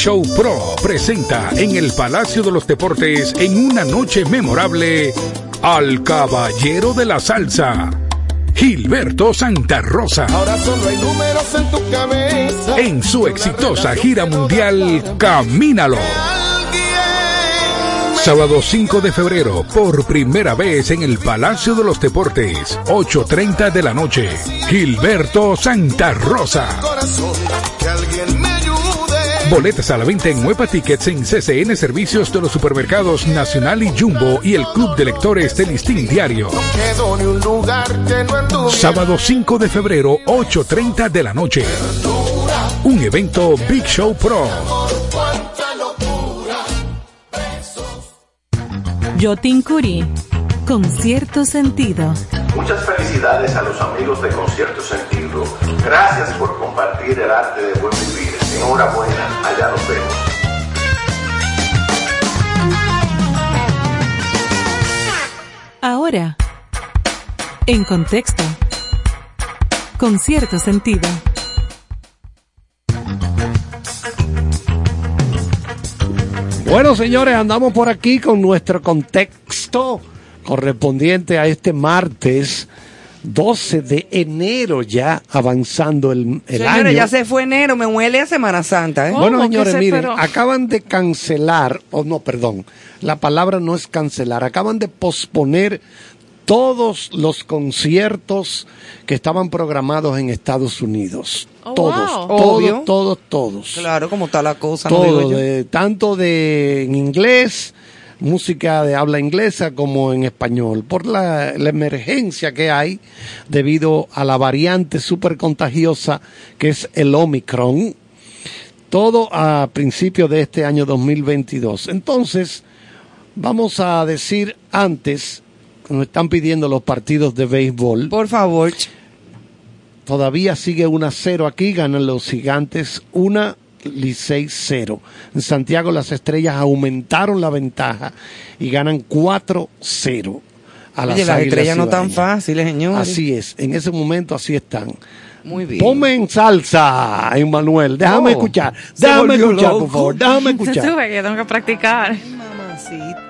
Show Pro presenta en el Palacio de los Deportes en una noche memorable al Caballero de la Salsa. Gilberto Santa Rosa. Ahora solo hay números en tu cabeza. En su exitosa gira mundial Camínalo. Sábado 5 de febrero, por primera vez en el Palacio de los Deportes, 8.30 de la noche. Gilberto Santa Rosa. Corazón, que alguien me Boletas a la venta en Nueva Tickets en CCN Servicios de los Supermercados Nacional y Jumbo y el Club de Lectores del Listín Diario. Sábado 5 de febrero, 8.30 de la noche. Un evento Big Show Pro. Jotin Curí, con cierto sentido. Muchas felicidades a los amigos de Concierto Sentido. Gracias por compartir el arte de buen vivir. Enhorabuena en contexto, con cierto sentido. Bueno, señores, andamos por aquí con nuestro contexto correspondiente a este martes 12 de enero, ya avanzando el, el Señores, año. ya se fue enero, me huele a Semana Santa, ¿eh? Bueno, ¿Cómo que señores, se miren, esperó? acaban de cancelar, o no, perdón, la palabra no es cancelar, acaban de posponer todos los conciertos que estaban programados en Estados Unidos. Oh, todos, wow. todos, Obvio. todos, todos. Claro, como está la cosa, Todo, de- tanto de en inglés, música de habla inglesa, como en español, por la, la emergencia que hay debido a la variante súper contagiosa que es el Omicron. Todo a principios de este año 2022. Entonces, vamos a decir antes, nos están pidiendo los partidos de béisbol. Por favor. Todavía sigue 1-0 aquí, ganan los gigantes 1 Licey 0. En Santiago las estrellas aumentaron la ventaja y ganan 4-0 a las Oye, las estrellas no tan fáciles, señores. Así es, en ese momento así están. Muy bien. Ponme en salsa, Emanuel. Déjame Oh, escuchar. Déjame escuchar, loco. por favor. Déjame escuchar. que tengo que practicar. Mamacita.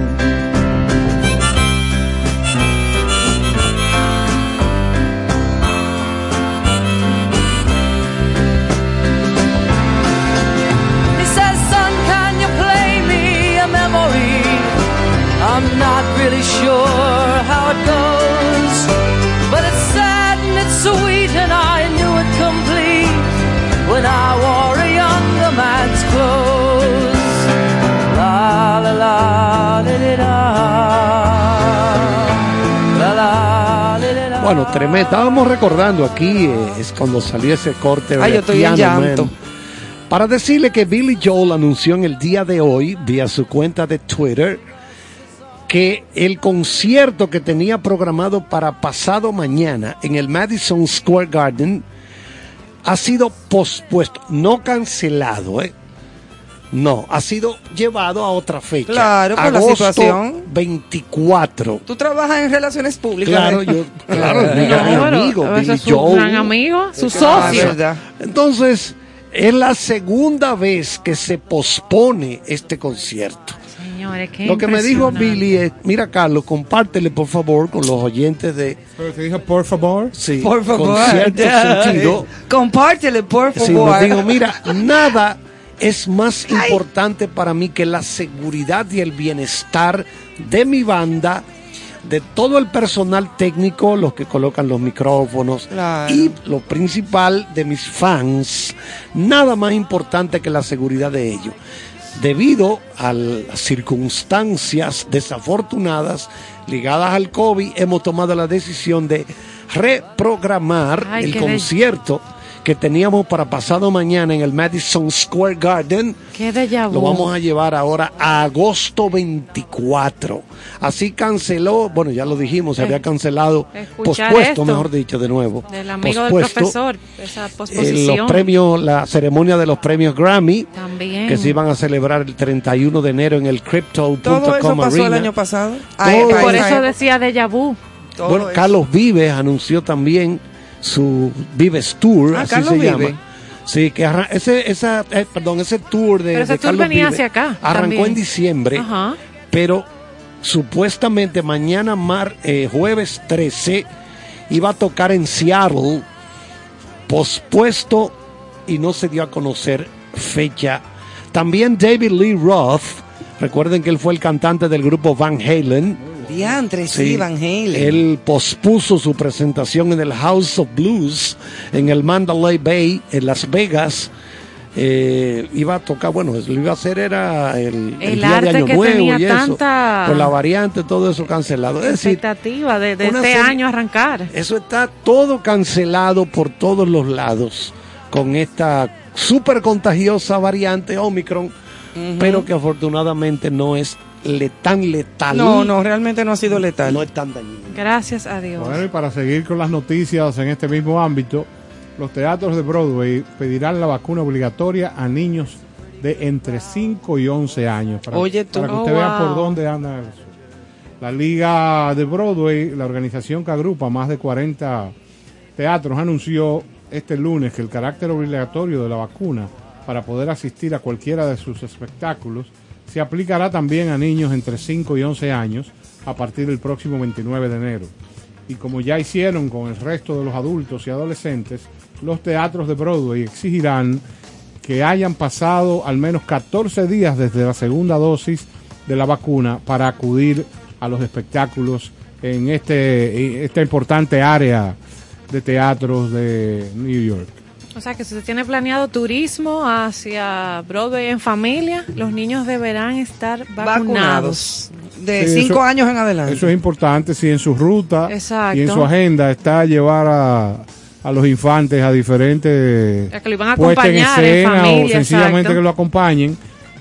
Not really sure how it goes, but it's sad and it's sweet, and I knew it complete when I wore a younger man's clothes. La la la la. La la. Bueno, tremendo. Estábamos recordando aquí, eh, es cuando salió ese corte. Ay, de yo estoy en Piano llanto. Man. Para decirle que Billy Joel anunció en el día de hoy, vía su cuenta de Twitter, que el concierto que tenía programado para pasado mañana en el Madison Square Garden ha sido pospuesto, no cancelado, ¿eh? No, ha sido llevado a otra fecha. Claro, por la Agosto situación. 24. Tú trabajas en relaciones públicas. Claro, ¿eh? yo, claro, mi gran amigo, Billy su gran amigo, su socio. verdad. Entonces, es la segunda vez que se pospone este concierto. Señores, qué Lo que me dijo. Billy es, mira Carlos, compártele por favor con los oyentes de Pero te dije, por favor. sí, Por favor. con cierto sentido. Compártele, por Sí, favor. nos digo, mira, nada es más importante para mí que la seguridad y el bienestar de mi banda, de todo el personal técnico, los que colocan los micrófonos Claro. y lo principal de mis fans, nada más importante que la seguridad de ellos. Debido a las circunstancias desafortunadas ligadas al COVID, hemos tomado la decisión de reprogramar Ay, el concierto que teníamos para pasado mañana en el Madison Square Garden. Qué. Lo vamos a llevar ahora a agosto 24. Así canceló, bueno, ya lo dijimos, se Eh, había cancelado, escuchar pospuesto, esto mejor dicho, de nuevo. Del amigo del profesor, esa eh, posposición. los premios, la ceremonia de los premios Grammy, También. que se iban a celebrar el 31 de enero en el Crypto.com Todo eso pasó Arena. el año pasado. Todo Ay, eso. ay, Por ay, eso ay, decía déjà vu. todo Bueno, eso. Carlos Vives anunció también su Vives Tour, Ah, así Carlos se llama. Sí, que ese, esa, eh, perdón, ese tour de, Pero ese de tour Carlos venía Vives hacia acá arrancó también. en diciembre, Ajá. pero supuestamente mañana mar, eh, jueves 13 iba a tocar en Seattle, pospuesto y no se dio a conocer fecha. También David Lee Roth, recuerden que él fue el cantante del grupo Van Halen. Diantre, sí, Van Halen. Él pospuso su presentación en el House of Blues en el Mandalay Bay en Las Vegas. Eh, iba a tocar, bueno, lo iba a hacer era el, El día arte de Año que Nuevo tenía y eso. tanta- Con la variante, todo eso cancelado. Es decir, expectativa de, de una este serie- año arrancar. eso está todo cancelado por todos los lados con esta súper contagiosa variante Omicron, pero que afortunadamente no es le- tan letal. No, no, realmente no ha sido letal. No es tan dañino. Gracias a Dios. Bueno, y para seguir con las noticias en este mismo ámbito, los teatros de Broadway pedirán la vacuna obligatoria a niños de entre 5 y 11 años. Para, Oye, tú. para que Oh, usted vea wow. por dónde anda eso. La Liga de Broadway, la organización que agrupa más de 40 teatros, anunció este lunes que el carácter obligatorio de la vacuna para poder asistir a cualquiera de sus espectáculos se aplicará también a niños entre 5 y 11 años a partir del próximo 29 de enero. Y como ya hicieron con el resto de los adultos y adolescentes, los teatros de Broadway exigirán que hayan pasado al menos 14 días desde la segunda dosis de la vacuna para acudir a los espectáculos en este, esta importante área de teatros de New York. O sea que si se tiene planeado turismo hacia Broadway en familia, los niños deberán estar vacunados. De Sí, 5 eso- años en adelante. Eso es importante si en su ruta Exacto. y en su agenda está llevar a, a los infantes a diferentes Ya que lo a en escena o sencillamente exacto. que lo acompañen.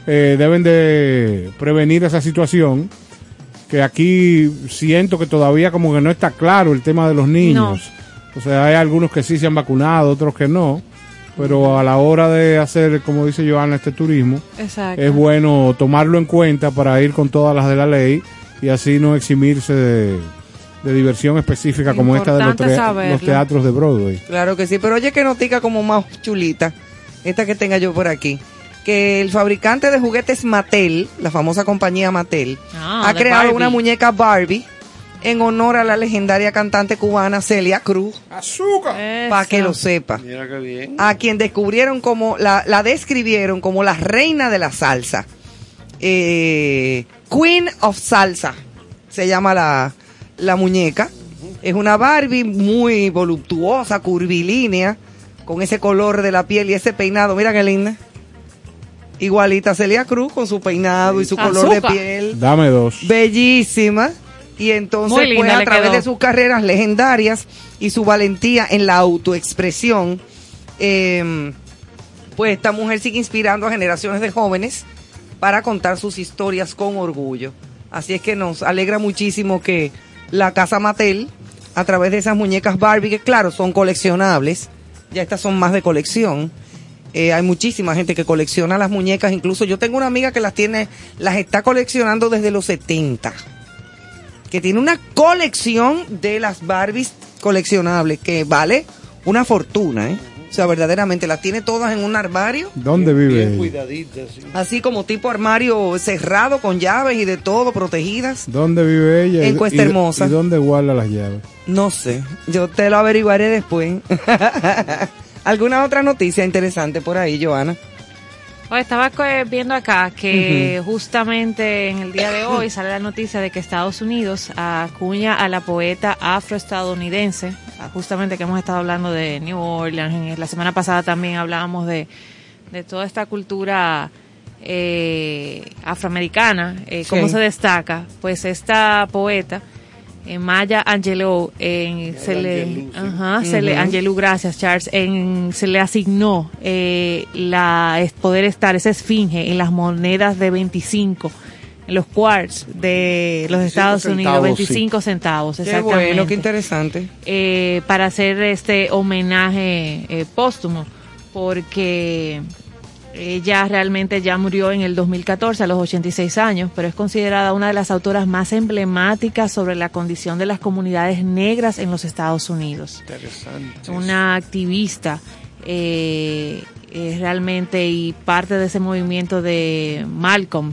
eh, deben de prevenir esa situación que aquí siento que todavía como que no está claro el tema de los niños. O sea, hay algunos que sí se han vacunado, otros que no. Pero a la hora de hacer, como dice Joana, este turismo, Exacto. es bueno tomarlo en cuenta para ir con todas las de la ley y así no eximirse de, de diversión específica como esta de los, Importante los teatros de Broadway. Claro que sí, pero oye que notica como más chulita, esta que tenga yo por aquí, que el fabricante de juguetes Mattel, la famosa compañía Mattel, Ah, ha creado Barbie. una muñeca Barbie en honor a la legendaria cantante cubana Celia Cruz. ¡Azúcar! Para que lo sepa. Mira qué bien. A quien descubrieron como, la, la describieron como la reina de la salsa. Eh, Queen of Salsa se llama la, la muñeca. Es una Barbie muy voluptuosa, curvilínea, con ese color de la piel y ese peinado. Mira qué linda. Igualita Celia Cruz con su peinado y su color de piel. Dame dos. Bellísima. Y entonces, linda pues, a través quedó. de sus carreras legendarias y su valentía en la autoexpresión, eh, pues esta mujer sigue inspirando a generaciones de jóvenes para contar sus historias con orgullo. Así es que nos alegra muchísimo que la Casa Mattel, a través de esas muñecas Barbie, que claro, son coleccionables, ya estas son más de colección, eh, hay muchísima gente que colecciona las muñecas, incluso yo tengo una amiga que las tiene, las está coleccionando desde los 70, que tiene una colección de las Barbies coleccionables que vale una fortuna, ¿eh? O sea, verdaderamente las tiene todas en un armario, ¿Dónde vive Bien ella? cuidadita, sí. así como tipo armario cerrado con llaves y de todo, protegidas. ¿Dónde vive ella? En Cuesta y- Hermosa. ¿Y dónde guarda las llaves? No sé, yo te lo averiguaré después. ¿Alguna otra noticia interesante por ahí, Joana? Oye, estaba eh, viendo acá que justamente en el día de hoy sale la noticia de que Estados Unidos acuña a la poeta afroestadounidense, ah, justamente que hemos estado hablando de New Orleans, la semana pasada también hablábamos de, de toda esta cultura eh, afroamericana, eh, cómo Sí. se destaca, pues esta poeta, eh, Maya Angelou, en, se le, Angelou, sí. le, gracias Charles, en, se le asignó eh, la es poder estar esa esfinge en las monedas de 25 en los quarts de los 25 Estados Unidos, centavos, 25 centavos, Qué exactamente bueno, qué interesante. eh, para hacer este homenaje eh, póstumo, porque ella realmente ya murió en el 2014 a los 86 años, pero es considerada una de las autoras más emblemáticas sobre la condición de las comunidades negras en los Estados Unidos Interesante. una activista eh, eh, realmente y parte de ese movimiento de Malcolm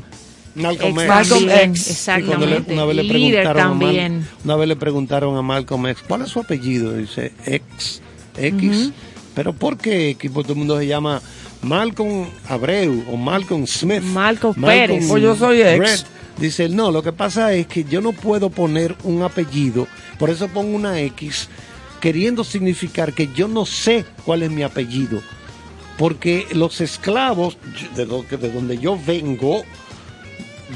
Malcolm X. Malcolm X. Le- exactamente. una vez le Líder preguntaron a Mal- también. una vez le preguntaron a Malcolm X, ¿cuál es su apellido? Dice X, X. Pero ¿por qué X? Porque todo el mundo se llama Malcolm Abreu o Malcolm Smith. Malcolm Pérez. O yo soy ex. Brett. Dice no, lo que pasa es que yo no puedo poner un apellido, por eso pongo una X, queriendo significar que yo no sé cuál es mi apellido. Porque los esclavos, de, lo que- de donde yo vengo,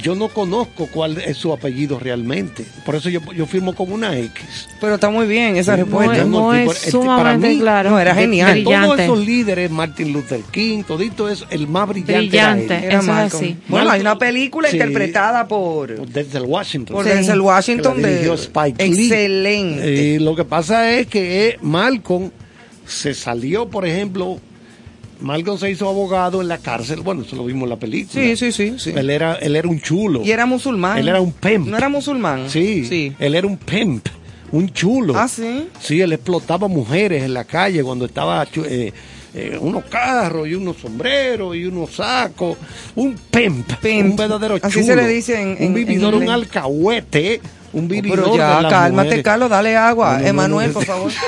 yo no conozco cuál es su apellido realmente. Por eso yo, yo firmo con una X. Pero está muy bien esa respuesta. no, Muy- tipo, es este, para sumamente mí, claro. No, era genial. De todos Brillante. esos líderes, Martin Luther King, todito eso, el más brillante. Brillante. Era él. Era Eso es así. Bueno, hay una película Sí. interpretada por, Denzel Washington. por Sí. Denzel Washington que la de Spike Lee. excelente. Eh, lo que pasa es que eh, Malcolm se salió, por ejemplo, Malcolm se hizo abogado en la cárcel. Bueno, eso lo vimos en la película. sí, sí, sí, sí. Él era, él era un chulo. Y era musulmán. Él era un pimp. No era musulmán. Sí, Sí. él era un pimp, un chulo. Ah, sí. Sí, él explotaba mujeres en la calle cuando estaba eh, eh, unos carros y unos sombreros y unos sacos. Un pimp, Pimp. un verdadero Así chulo. se le dice en- en- un vividor, en un alcahuete, un vividor Pero de ya, las cálmate, mujeres. Carlos, dale agua. No, no, no, Emanuel, no. por favor.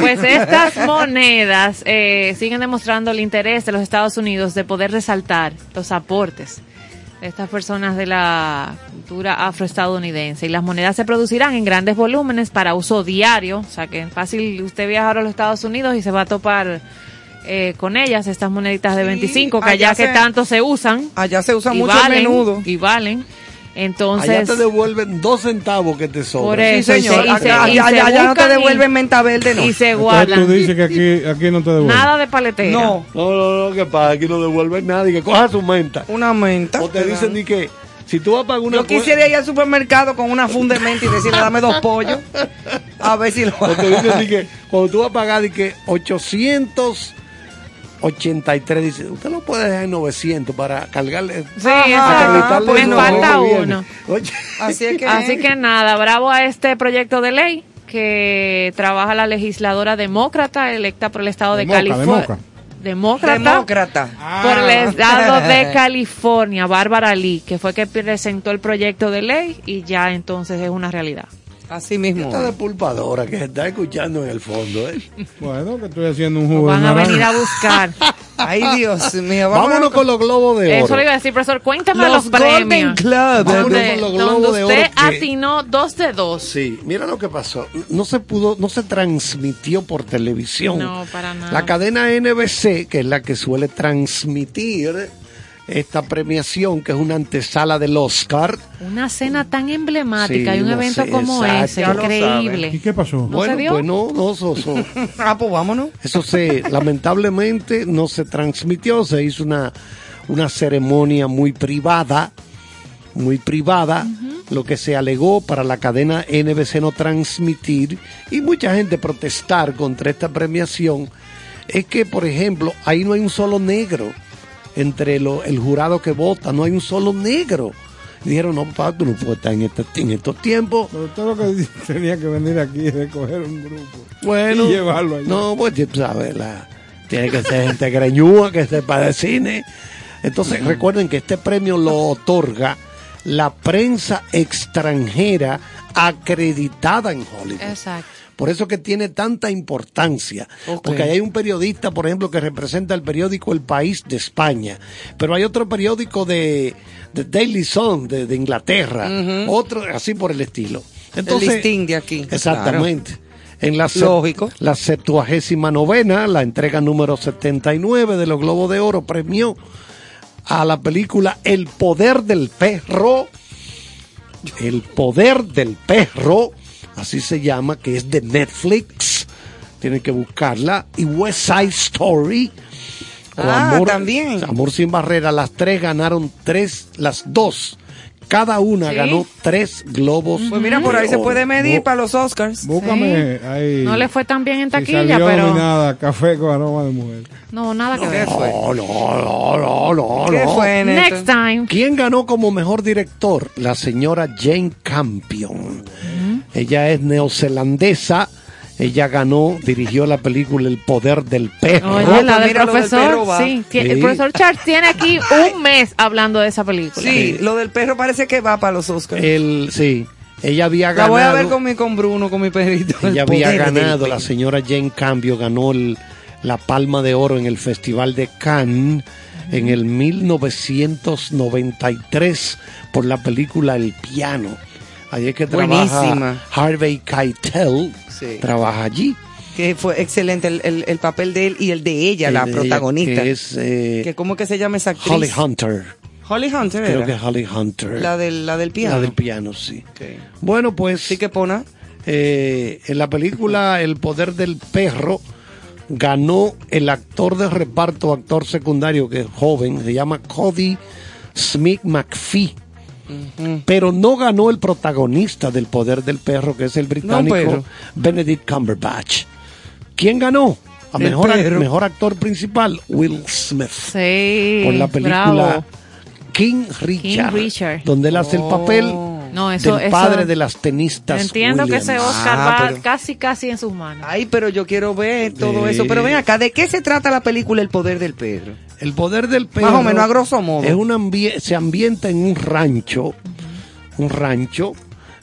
Pues estas monedas eh, siguen demostrando el interés de los Estados Unidos de poder resaltar los aportes de estas personas de la cultura afroestadounidense. Y las monedas se producirán en grandes volúmenes para uso diario. O sea que es fácil usted viajar a los Estados Unidos y se va a topar eh, con ellas, estas moneditas de Sí, 25, que allá allá que tanto se usan. Allá se usa y mucho valen, el menudo. Y valen. Entonces, Allá te devuelven dos centavos que te sobran. Por Sí, eso, y señor. se- y se- Acá- y allá se allá no te y- devuelven menta verde, no. y se Entonces tú guardan. dices que aquí, aquí no te devuelven. Nada de paletera. No, No, no, no, que pasa, aquí no devuelven nadie, que coja su menta. una menta. O te dicen ni que si tú vas a pagar una Yo quisiera ir al supermercado con una funda de menta y decirle, dame dos pollos. A ver si lo O te dicen ni que cuando tú vas a pagar di que 883 dice, usted lo puede dejar en 900 para cargarle Sí, Ajá, Me falta uno. Oye, Así es que. Así que nada, bravo a este proyecto de ley que trabaja la legisladora demócrata electa por el estado de, California. Demócrata. Demócrata. Por el estado de California, Bárbara Lee, que fue que presentó el proyecto de ley y ya entonces es una realidad. Así mismo. esta depulpadora que se está escuchando en el fondo, ¿eh? Bueno, que estoy haciendo un Nos jugo de van a venir a buscar. Ay, Dios mío. Vámonos con los globos de oro. Eso le iba a decir, profesor. Cuéntame Los los, Golden premios. Club. Vámonos Donde, con los donde globos de usted oro que- atinó dos de dos. Sí, mira lo que pasó. No se pudo, no se transmitió por televisión. No, para nada. La cadena NBC, que es la que suele transmitir esta premiación, que es una antesala del Oscar. Una cena tan emblemática Sí, y un evento como ese, increíble. ¿Y qué pasó? ¿No bueno, se dio? pues no, no, eso, eso, Ah, pues vámonos. eso se, lamentablemente no se transmitió, se hizo una, una ceremonia muy privada, muy privada, lo que se alegó para la cadena NBC no transmitir y mucha gente protestar contra esta premiación es que, por ejemplo, ahí no hay un solo negro entre lo- el jurado que vota, no hay un solo negro. Y dijeron, no, papá, tú no puedes estar en, este- en estos tiempos. Pero usted lo que tenía que venir aquí y recoger un grupo. Bueno, Y llevarlo allá. no, pues tú sabes, la, tiene que ser gente greñúa, que sepa de cine. Entonces, recuerden que este premio lo otorga la prensa extranjera acreditada en Hollywood. Exacto. Por eso que tiene tanta importancia. Porque ahí hay un periodista, por ejemplo, que representa el periódico El País de España. Pero hay otro periódico de, de Daily Sun de, de Inglaterra. Otro así por el estilo. Entonces, el listín de aquí. Exactamente. En la, Lógico. la septuagésima novena, la entrega número 79 de los Globos de Oro premió a la película El Poder del Perro. El Poder del Perro, así se llama, que es de Netflix. Tienen que buscarla. Y West Side Story. o Ah, también. Amor sin barrera. Las tres ganaron tres, las dos. Cada una Sí. ganó tres globos. Pues mira, por ahí se puede medir No, para los Oscars. Búscame ahí. No le fue tan bien en si taquilla, salió pero nominada Café con aroma de mujer. no, nada que ¿Qué ver. fue? No, no, no, no, no. ¿Qué no. fue? Next time. ¿Quién ganó como mejor director? La señora Jane Campion. Ella es neozelandesa Ella ganó, dirigió la película El Poder del Perro. Oye, la del profesor, sí, tie- el profesor Charles tiene aquí un mes hablando de esa película. Sí, lo del perro parece que va para los Oscars. El, sí, ella había La ganado. voy a ver con, mi, con Bruno, con mi perrito. El Ella había del ganado, la señora Jane Cambio ganó el- la Palma de Oro en el Festival de Cannes en el 1993 por la película El Piano. Allí es que trabaja Buenísima. Harvey Keitel, Sí. trabaja allí. Que fue excelente el, el- el papel de él y el de ella, El la de ella, protagonista. que es, eh, Que ¿Cómo que se llama esa actriz? Holly Hunter. Holly Hunter Creo era. que es Holly Hunter. La del, la del piano. La del piano, sí. Bueno, pues. Sí que pone. en la película El poder del perro ganó el actor de reparto, actor secundario que es joven, se llama Cody Smith McPhee. Pero no ganó el protagonista del poder del perro, que es el británico Benedict Cumberbatch. ¿Quién ganó? A El mejor, perro. mejor actor principal, Will Smith. Sí. Por la película. King Richard, Richard. donde él hace el papel No, eso- del eso- padre de las tenistas. Entiendo que ese Williams. Oscar Ah, va pero- casi, casi en sus manos. Ay, pero yo quiero ver todo Sí. eso. Pero ven acá, ¿de qué se trata la película El poder del perro? El poder del perro. Más o menos, a grosso modo. Es un ambie- se ambienta en un rancho. Un rancho.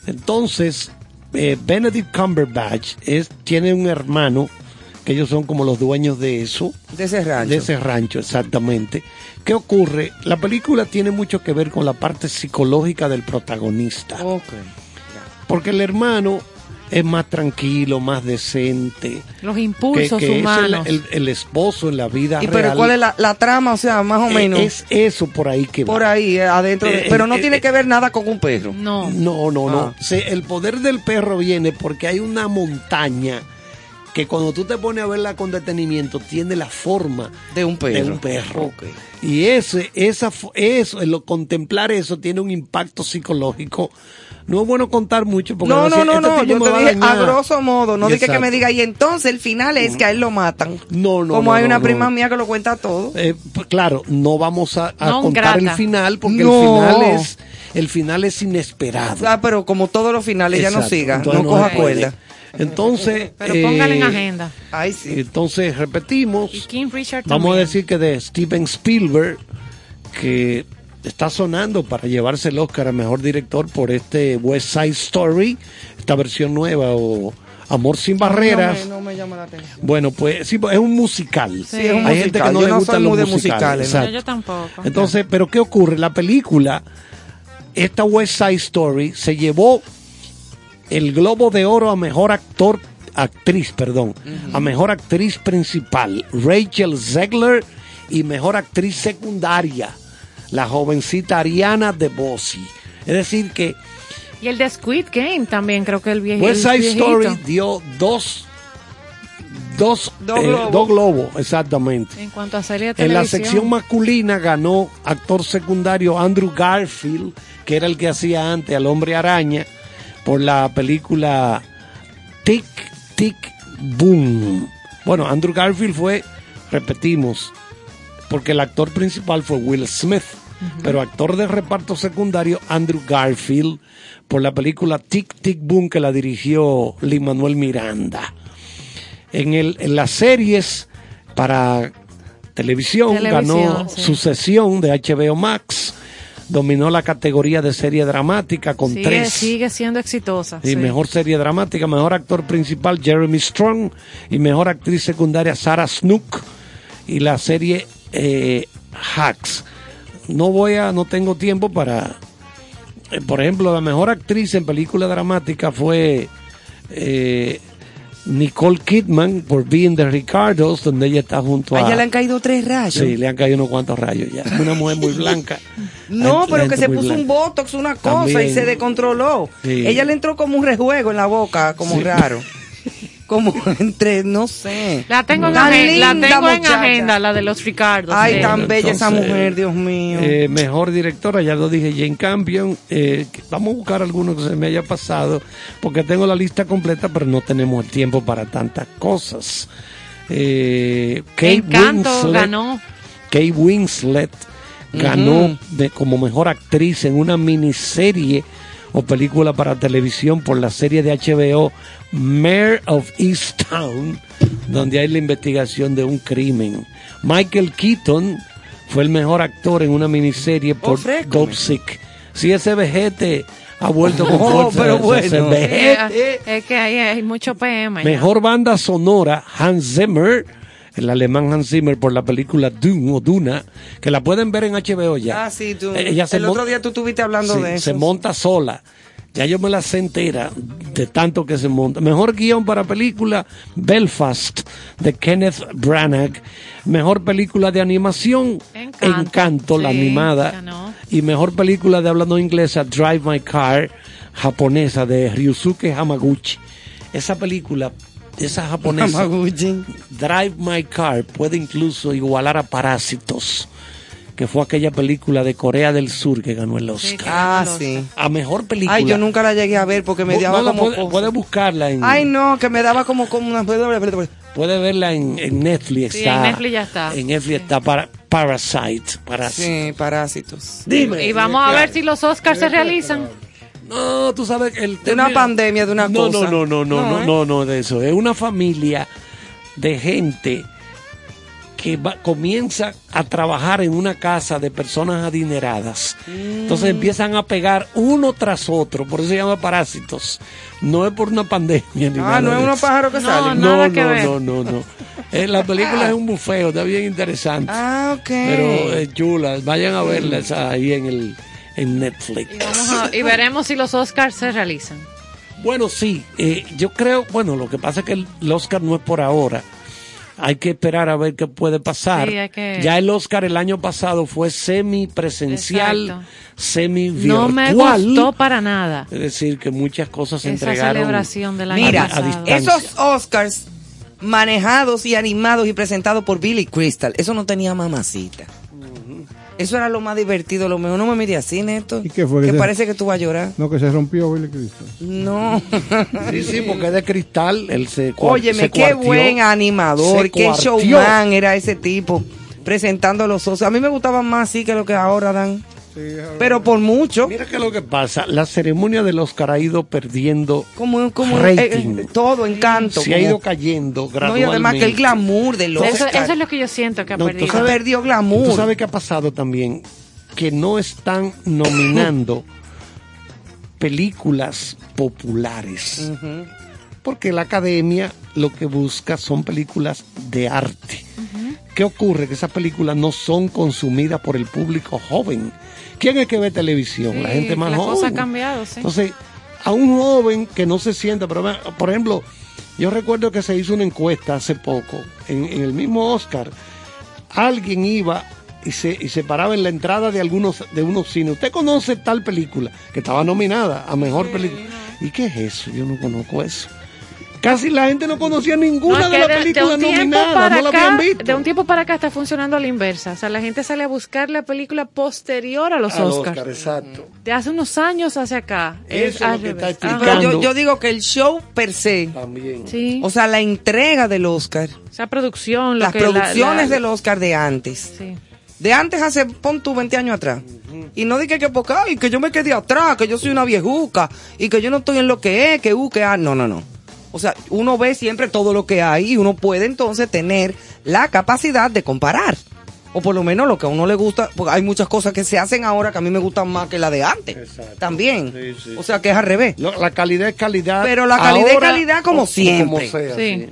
Entonces, eh, Benedict Cumberbatch es, tiene un hermano, que ellos son como los dueños de eso. De ese rancho. De ese rancho, exactamente. ¿Qué ocurre? La película tiene mucho que ver con la parte psicológica del protagonista. Ok. Porque el hermano es más tranquilo, más decente. Los que- impulsos que es el- humanos. el, el esposo en la vida ¿Y real. pero cuál es la, la trama? O sea, más o Eh, menos. Es eso por ahí que va. por ahí, eh, adentro. de- Eh, pero no eh, tiene eh, que ver nada con un perro. No. No, no, no. Ah. Se- el poder del perro viene porque hay una montaña que cuando tú te pones a verla con detenimiento tiene la forma De un perro. de un perro. Ok. Y ese, esa, eso, el lo- contemplar eso tiene un impacto psicológico. No es bueno contar mucho porque No, no, no, "Este no. Yo te dije a dañar". grosso modo. No dije que me diga. Y entonces el final es que a él lo matan. No, no, Como no, hay una no. prima mía que lo cuenta todo. Eh, pues, claro, no vamos a, a No, contar grata. el final porque No. el final es el final es inesperado. Ah, pero como todos los finales, ya no siga. Entonces no coja cuerda. Entonces, Pero póngale en eh, agenda. Ay, sí. Entonces repetimos. Y King Richard Vamos a decir que de Steven Spielberg, que está sonando para llevarse el Oscar a Mejor Director por este West Side Story, esta versión nueva o Amor sin barreras. No me, no me llama la atención. Bueno, pues sí, pues, es un musical. Sí, es un Hay gente que no Yo le no gustan los musicales. yo tampoco. Entonces, pero ¿qué ocurre? La película, esta West Side Story, se llevó el Globo de Oro a mejor actor, actriz, perdón, a mejor actriz principal, Rachel Zegler, y mejor actriz secundaria, la jovencita Ariana DeBose. Es decir, que Y el de Squid Game también, creo que el viejito. West Side Story dio dos, dos, Dos eh, globos. exactamente. En cuanto a serie de En la sección masculina ganó actor secundario Andrew Garfield, que era el que hacía antes al hombre araña, por la película Tic Tic Boom. Bueno, Andrew Garfield fue, repetimos, porque el actor principal fue Will Smith, pero actor de reparto secundario Andrew Garfield por la película Tic Tic Boom que la dirigió Lin Manuel Miranda. En, el, en las series para televisión, Televisión, ganó sí. Sucesión de HBO Max, dominó la categoría de serie dramática con sigue, tres. sigue siendo exitosa. Y sí. mejor serie dramática, mejor actor principal Jeremy Strong y mejor actriz secundaria Sarah Snook y la serie eh, Hacks. No voy a, no tengo tiempo para, eh, por ejemplo, la mejor actriz en película dramática fue eh, Nicole Kidman por Being the Ricardos, donde ella está junto A a. ella le han caído tres rayos. Sí, le han caído unos cuantos rayos ya. Una mujer muy blanca. No, pero que se puso un botox, una cosa y se descontroló. Sí. Ella le entró como un rejuego en la boca, como Sí. raro. Como entre, no sé. La tengo, en, Tan agen- la linda tengo en muchacha. agenda, la de los Ricardos. Ay, sí. tan bella esa mujer, Dios mío. Eh, mejor directora, ya lo dije, Jane Campion. Eh, vamos a buscar alguno que se me haya pasado, porque tengo la lista completa, pero no tenemos el tiempo para tantas cosas. Eh, Kate Encanto Winslet, ganó. Kate Winslet ganó de, como mejor actriz en una miniserie o película para televisión por la serie de HBO Mayor of Easttown, donde hay la investigación de un crimen. Michael Keaton fue el mejor actor en una miniserie por Dope Sick. Si ese vejete ha vuelto con Oh, fuerza, pero ese bueno. vejete. Es que hay, hay mucho PM. ya. Mejor banda sonora, Hans Zimmer, el alemán Hans Zimmer por la película Dune o Duna, que la pueden ver en HBO ya. Ah, sí, tú. Ella se el otro día tú estuviste hablando Sí, de eso. se monta sola. Ya yo me la sé entera de tanto que se monta. Mejor guion para película, Belfast, de Kenneth Branagh. Mejor película de animación, Encanto. Encanto, la animada. Y mejor película de hablando inglesa, Drive My Car, japonesa, de Ryusuke Hamaguchi. Esa película, esa japonesa, Hamaguchi. Drive My Car, puede incluso igualar a Parásitos, que fue aquella película de Corea del Sur que ganó el Oscar. Ah, sí. A mejor película. Ay, yo nunca la llegué a ver porque me No, daba no como. puede, puede buscarla en. Ay, no, que me daba como, como una. Puede verla en, en Netflix. Sí, está, en Netflix ya está. En Netflix está para Parasite. Parasite. Sí, parásitos. Dime. Y vamos a ver si los Oscars se realizan. No, tú sabes el De una pandemia, de una no, cosa. No, no, no, no, no, ¿eh? no, no, de eso. Es una familia de gente que va- comienza a trabajar en una casa de personas adineradas. Entonces Mm. empiezan a pegar uno tras otro, por eso se llama parásitos. No es por una pandemia ni nada Ah, no es unos pájaros que No, salen. No, Nada que no, ver. no, no, no. Eh, la película es un bufeo, está bien interesante. Ah, ok. Pero es chula. Vayan a verla esa ahí en el en Netflix. Y, vamos a- y veremos si los Oscars se realizan. Bueno, sí, eh, yo creo, bueno, lo que pasa es que el, el Oscar no es por ahora. Hay que esperar a ver qué puede pasar. Sí, hay que- Ya el Oscar el año pasado fue semi presencial, Exacto. semi No me gustó para nada. Es decir, que muchas cosas se Esa entregaron. celebración del año Mira, pasado. esos Oscars manejados y animados y presentados por Billy Crystal, eso no tenía mamacita. Eso era lo más divertido, lo mejor. No me mire así, Neto. ¿Y qué fue que Que se- parece que tú vas a llorar. No, que se rompió Billy Crystal. No. Sí, sí, porque es de cristal. Él se Óyeme, se qué cuartió. buen animador, Se qué cuartió. showman era ese tipo presentando los Oscars. A mí me gustaban más así que lo que ahora dan. Pero por mucho. Mira qué es lo que pasa. La ceremonia del Oscar ha ido perdiendo Como, como rating. eh, eh, todo, encanto. se ha ido cayendo No, y gradualmente. además que el glamour del Eso, Oscar. eso es lo que yo siento que ha No, perdido. sabes- perdió glamour. ¿Tú sabes qué ha pasado también? Que no están nominando películas populares. Porque la academia lo que busca son películas de arte. ¿Qué ocurre? Que esas películas no son consumidas por el público joven. ¿Quién es que ve televisión? la gente más la joven. cosa ha cambiado, sí. Entonces, a un joven que no se sienta, pero por ejemplo, yo recuerdo que se hizo una encuesta hace poco, en, en el mismo Oscar, alguien iba y se, y se paraba en la entrada de algunos de unos cines. ¿Usted conoce tal película? Que estaba nominada a mejor película. ¿Y qué es eso? Yo no conozco eso. Casi la gente no conocía ninguna No, de las películas nominadas, no la habían visto. De un tiempo para acá está funcionando a la inversa. O sea, la gente sale a buscar la película posterior a los Al Oscars. Oscar, exacto. De hace unos años hacia acá. Eso es lo que está explicando. Pero yo, yo digo que el show per se, También. Sí. o sea, la entrega del Oscar, O sea, producción. Lo las que producciones la- del Oscar de antes. Sí. De antes hace, pon tú 20 años atrás. Y no dije que porque, ay, que yo me quedé atrás, que yo soy una viejuca y que yo no estoy en lo que es, que uh, que ah. No, no, no. O sea, uno ve siempre todo lo que hay y uno puede entonces tener la capacidad de comparar. O por lo menos lo que a uno le gusta, porque hay muchas cosas que se hacen ahora que a mí me gustan más que la de antes. Exacto. También. Sí, sí. O sea, que es al revés. Lo- La calidad es calidad. Pero la calidad es calidad como siempre. sea, Sí.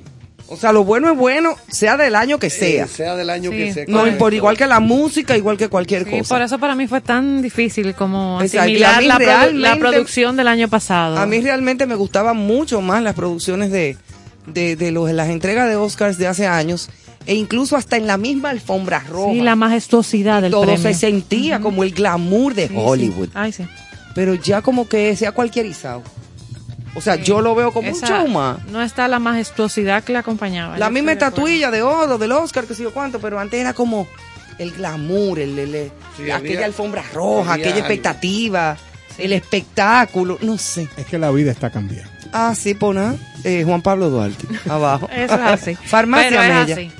O sea, lo bueno es bueno, sea del año que sea. Eh, sea del año Sí. que sea. no, por igual que la música, igual que cualquier Sí, cosa. por eso para mí fue tan difícil como asimilar la, produ- realmente- la producción del año pasado. A mí realmente me gustaban mucho más las producciones de, de, de los, las entregas de Oscars de hace años e incluso hasta en la misma alfombra roja. sí, la majestuosidad del todo premio. se sentía como el glamour de Sí, Hollywood. sí. Ay, sí. Pero ya como que se ha cualquierizado. O sea, yo lo veo como un Esa- show más. No está la majestuosidad que le acompañaba. La misma estatuilla de oro del Oscar, que sé yo cuánto, pero antes era como el glamour, el, el- el- Sí, aquella había- alfombra roja, aquella algo. expectativa, el espectáculo, no sé. Es que la vida está cambiando. Ah, sí, pona. Eh, Juan Pablo Duarte, abajo. Eso es así. Farmacia Pero es así.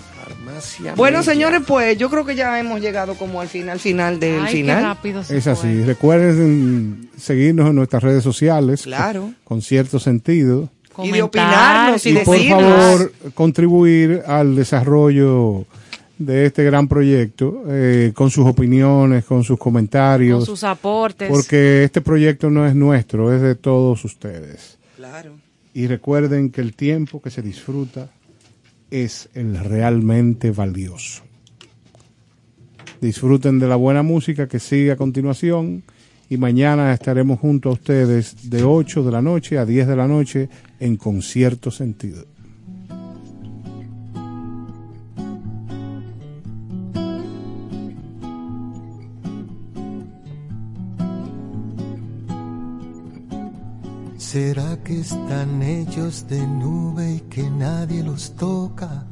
Bueno, señores, pues yo creo que ya hemos llegado como al final, final del Ay, qué final. rápido se Es fue. así. Recuerden seguirnos en nuestras redes sociales. Claro. Con cierto sentido. Y de opinarnos y Y por decirnos. favor, contribuir al desarrollo de este gran proyecto eh, con sus opiniones, con sus comentarios. Con sus aportes. Porque este proyecto no es nuestro, es de todos ustedes. Claro. Y recuerden que el tiempo que se disfruta es el realmente valioso. Disfruten de la buena música que sigue a continuación y mañana estaremos junto a ustedes de 8 de la noche a 10 de la noche en concierto sentido. ¿Será que están hechos de nube y que nadie los toca?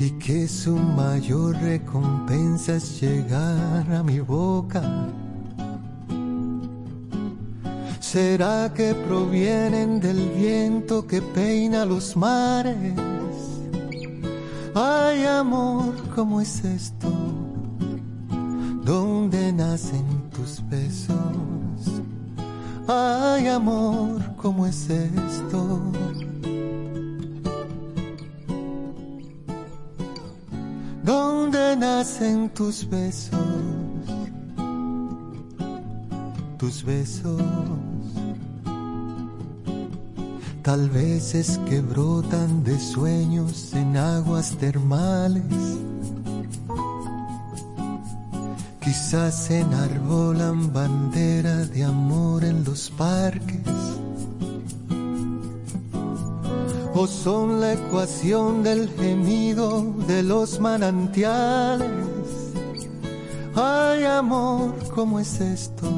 Y que su mayor recompensa es llegar a mi boca. ¿Será que provienen del viento que peina los mares? Ay, amor, ¿cómo es esto? ¿Dónde nacen tus besos? Ay, amor, ¿cómo es esto? ¿Dónde nacen tus besos? Tus besos. Tal vez es que brotan de sueños en aguas termales. Quizás enarbolan bandera de amor en los parques. O son la ecuación del gemido de los manantiales. Ay amor, ¿cómo es esto?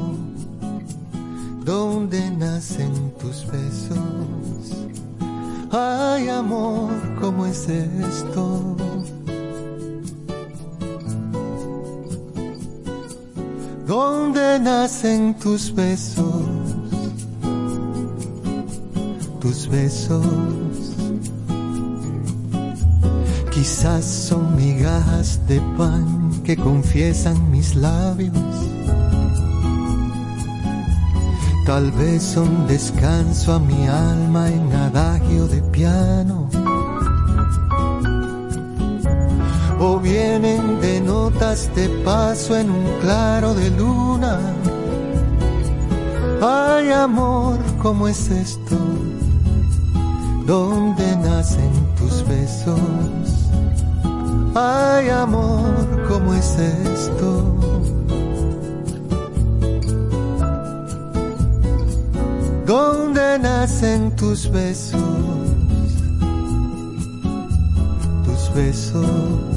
¿Dónde nacen tus besos? Ay amor, ¿cómo es esto? ¿Dónde nacen tus besos? Tus besos. Quizás son migajas de pan que confiesan mis labios. Tal vez son descanso a mi alma en adagio de piano. O vienen de notas de paso en un claro de luna. Ay amor, ¿cómo es esto? ¿Dónde nacen tus besos? Ay amor, ¿cómo es esto? ¿Dónde nacen tus besos? Tus besos.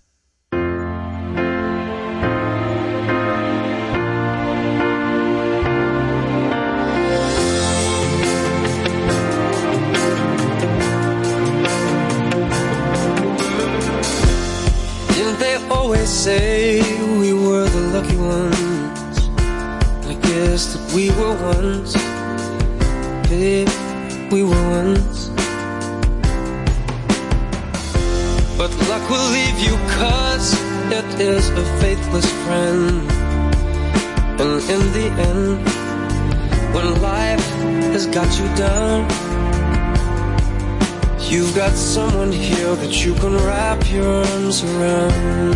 Someone here that you can wrap your arms around.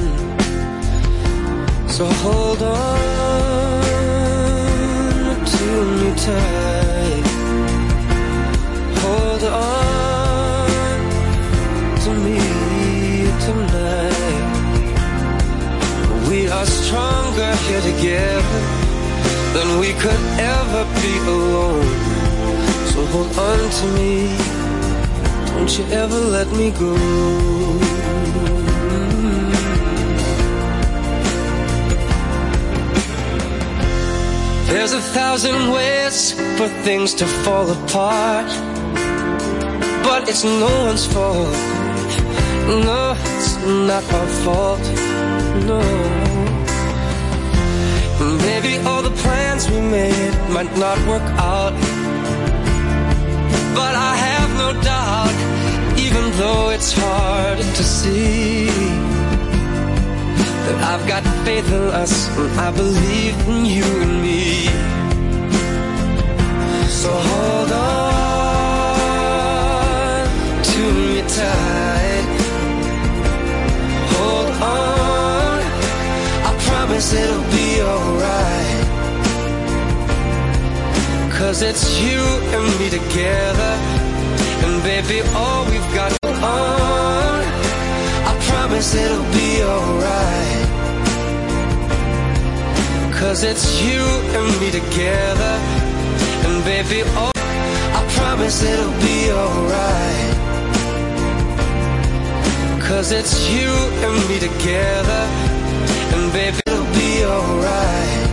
So hold on to me tight. Hold on to me tonight. We are stronger here together than we could ever be alone. So hold on to me. Don't you ever let me go. There's a thousand ways for things to fall apart, but it's no one's fault. No, it's not our fault. No. Maybe all the plans we made might not work out, but I have no doubt, even though it's hard to see, that I've got faith in us and I believe in you and me. So hold on to me tight. Hold on, I promise it'll be alright. Cause it's you and me together. Baby, all we've got on. I promise it'll be alright. Cause it's you and me together. And baby, all. I promise it'll be alright. Cause it's you and me together. And baby, it'll be alright.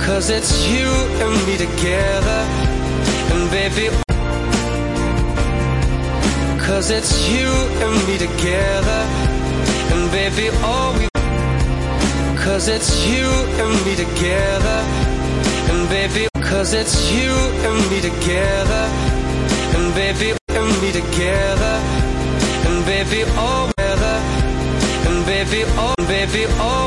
Cause it's you and me together. Baby, Cause it's you and me together. And baby, all we. Cause it's you and me together. And baby, cause it's you and me together. And baby, and me together. And baby, all together. And baby, all, baby, all.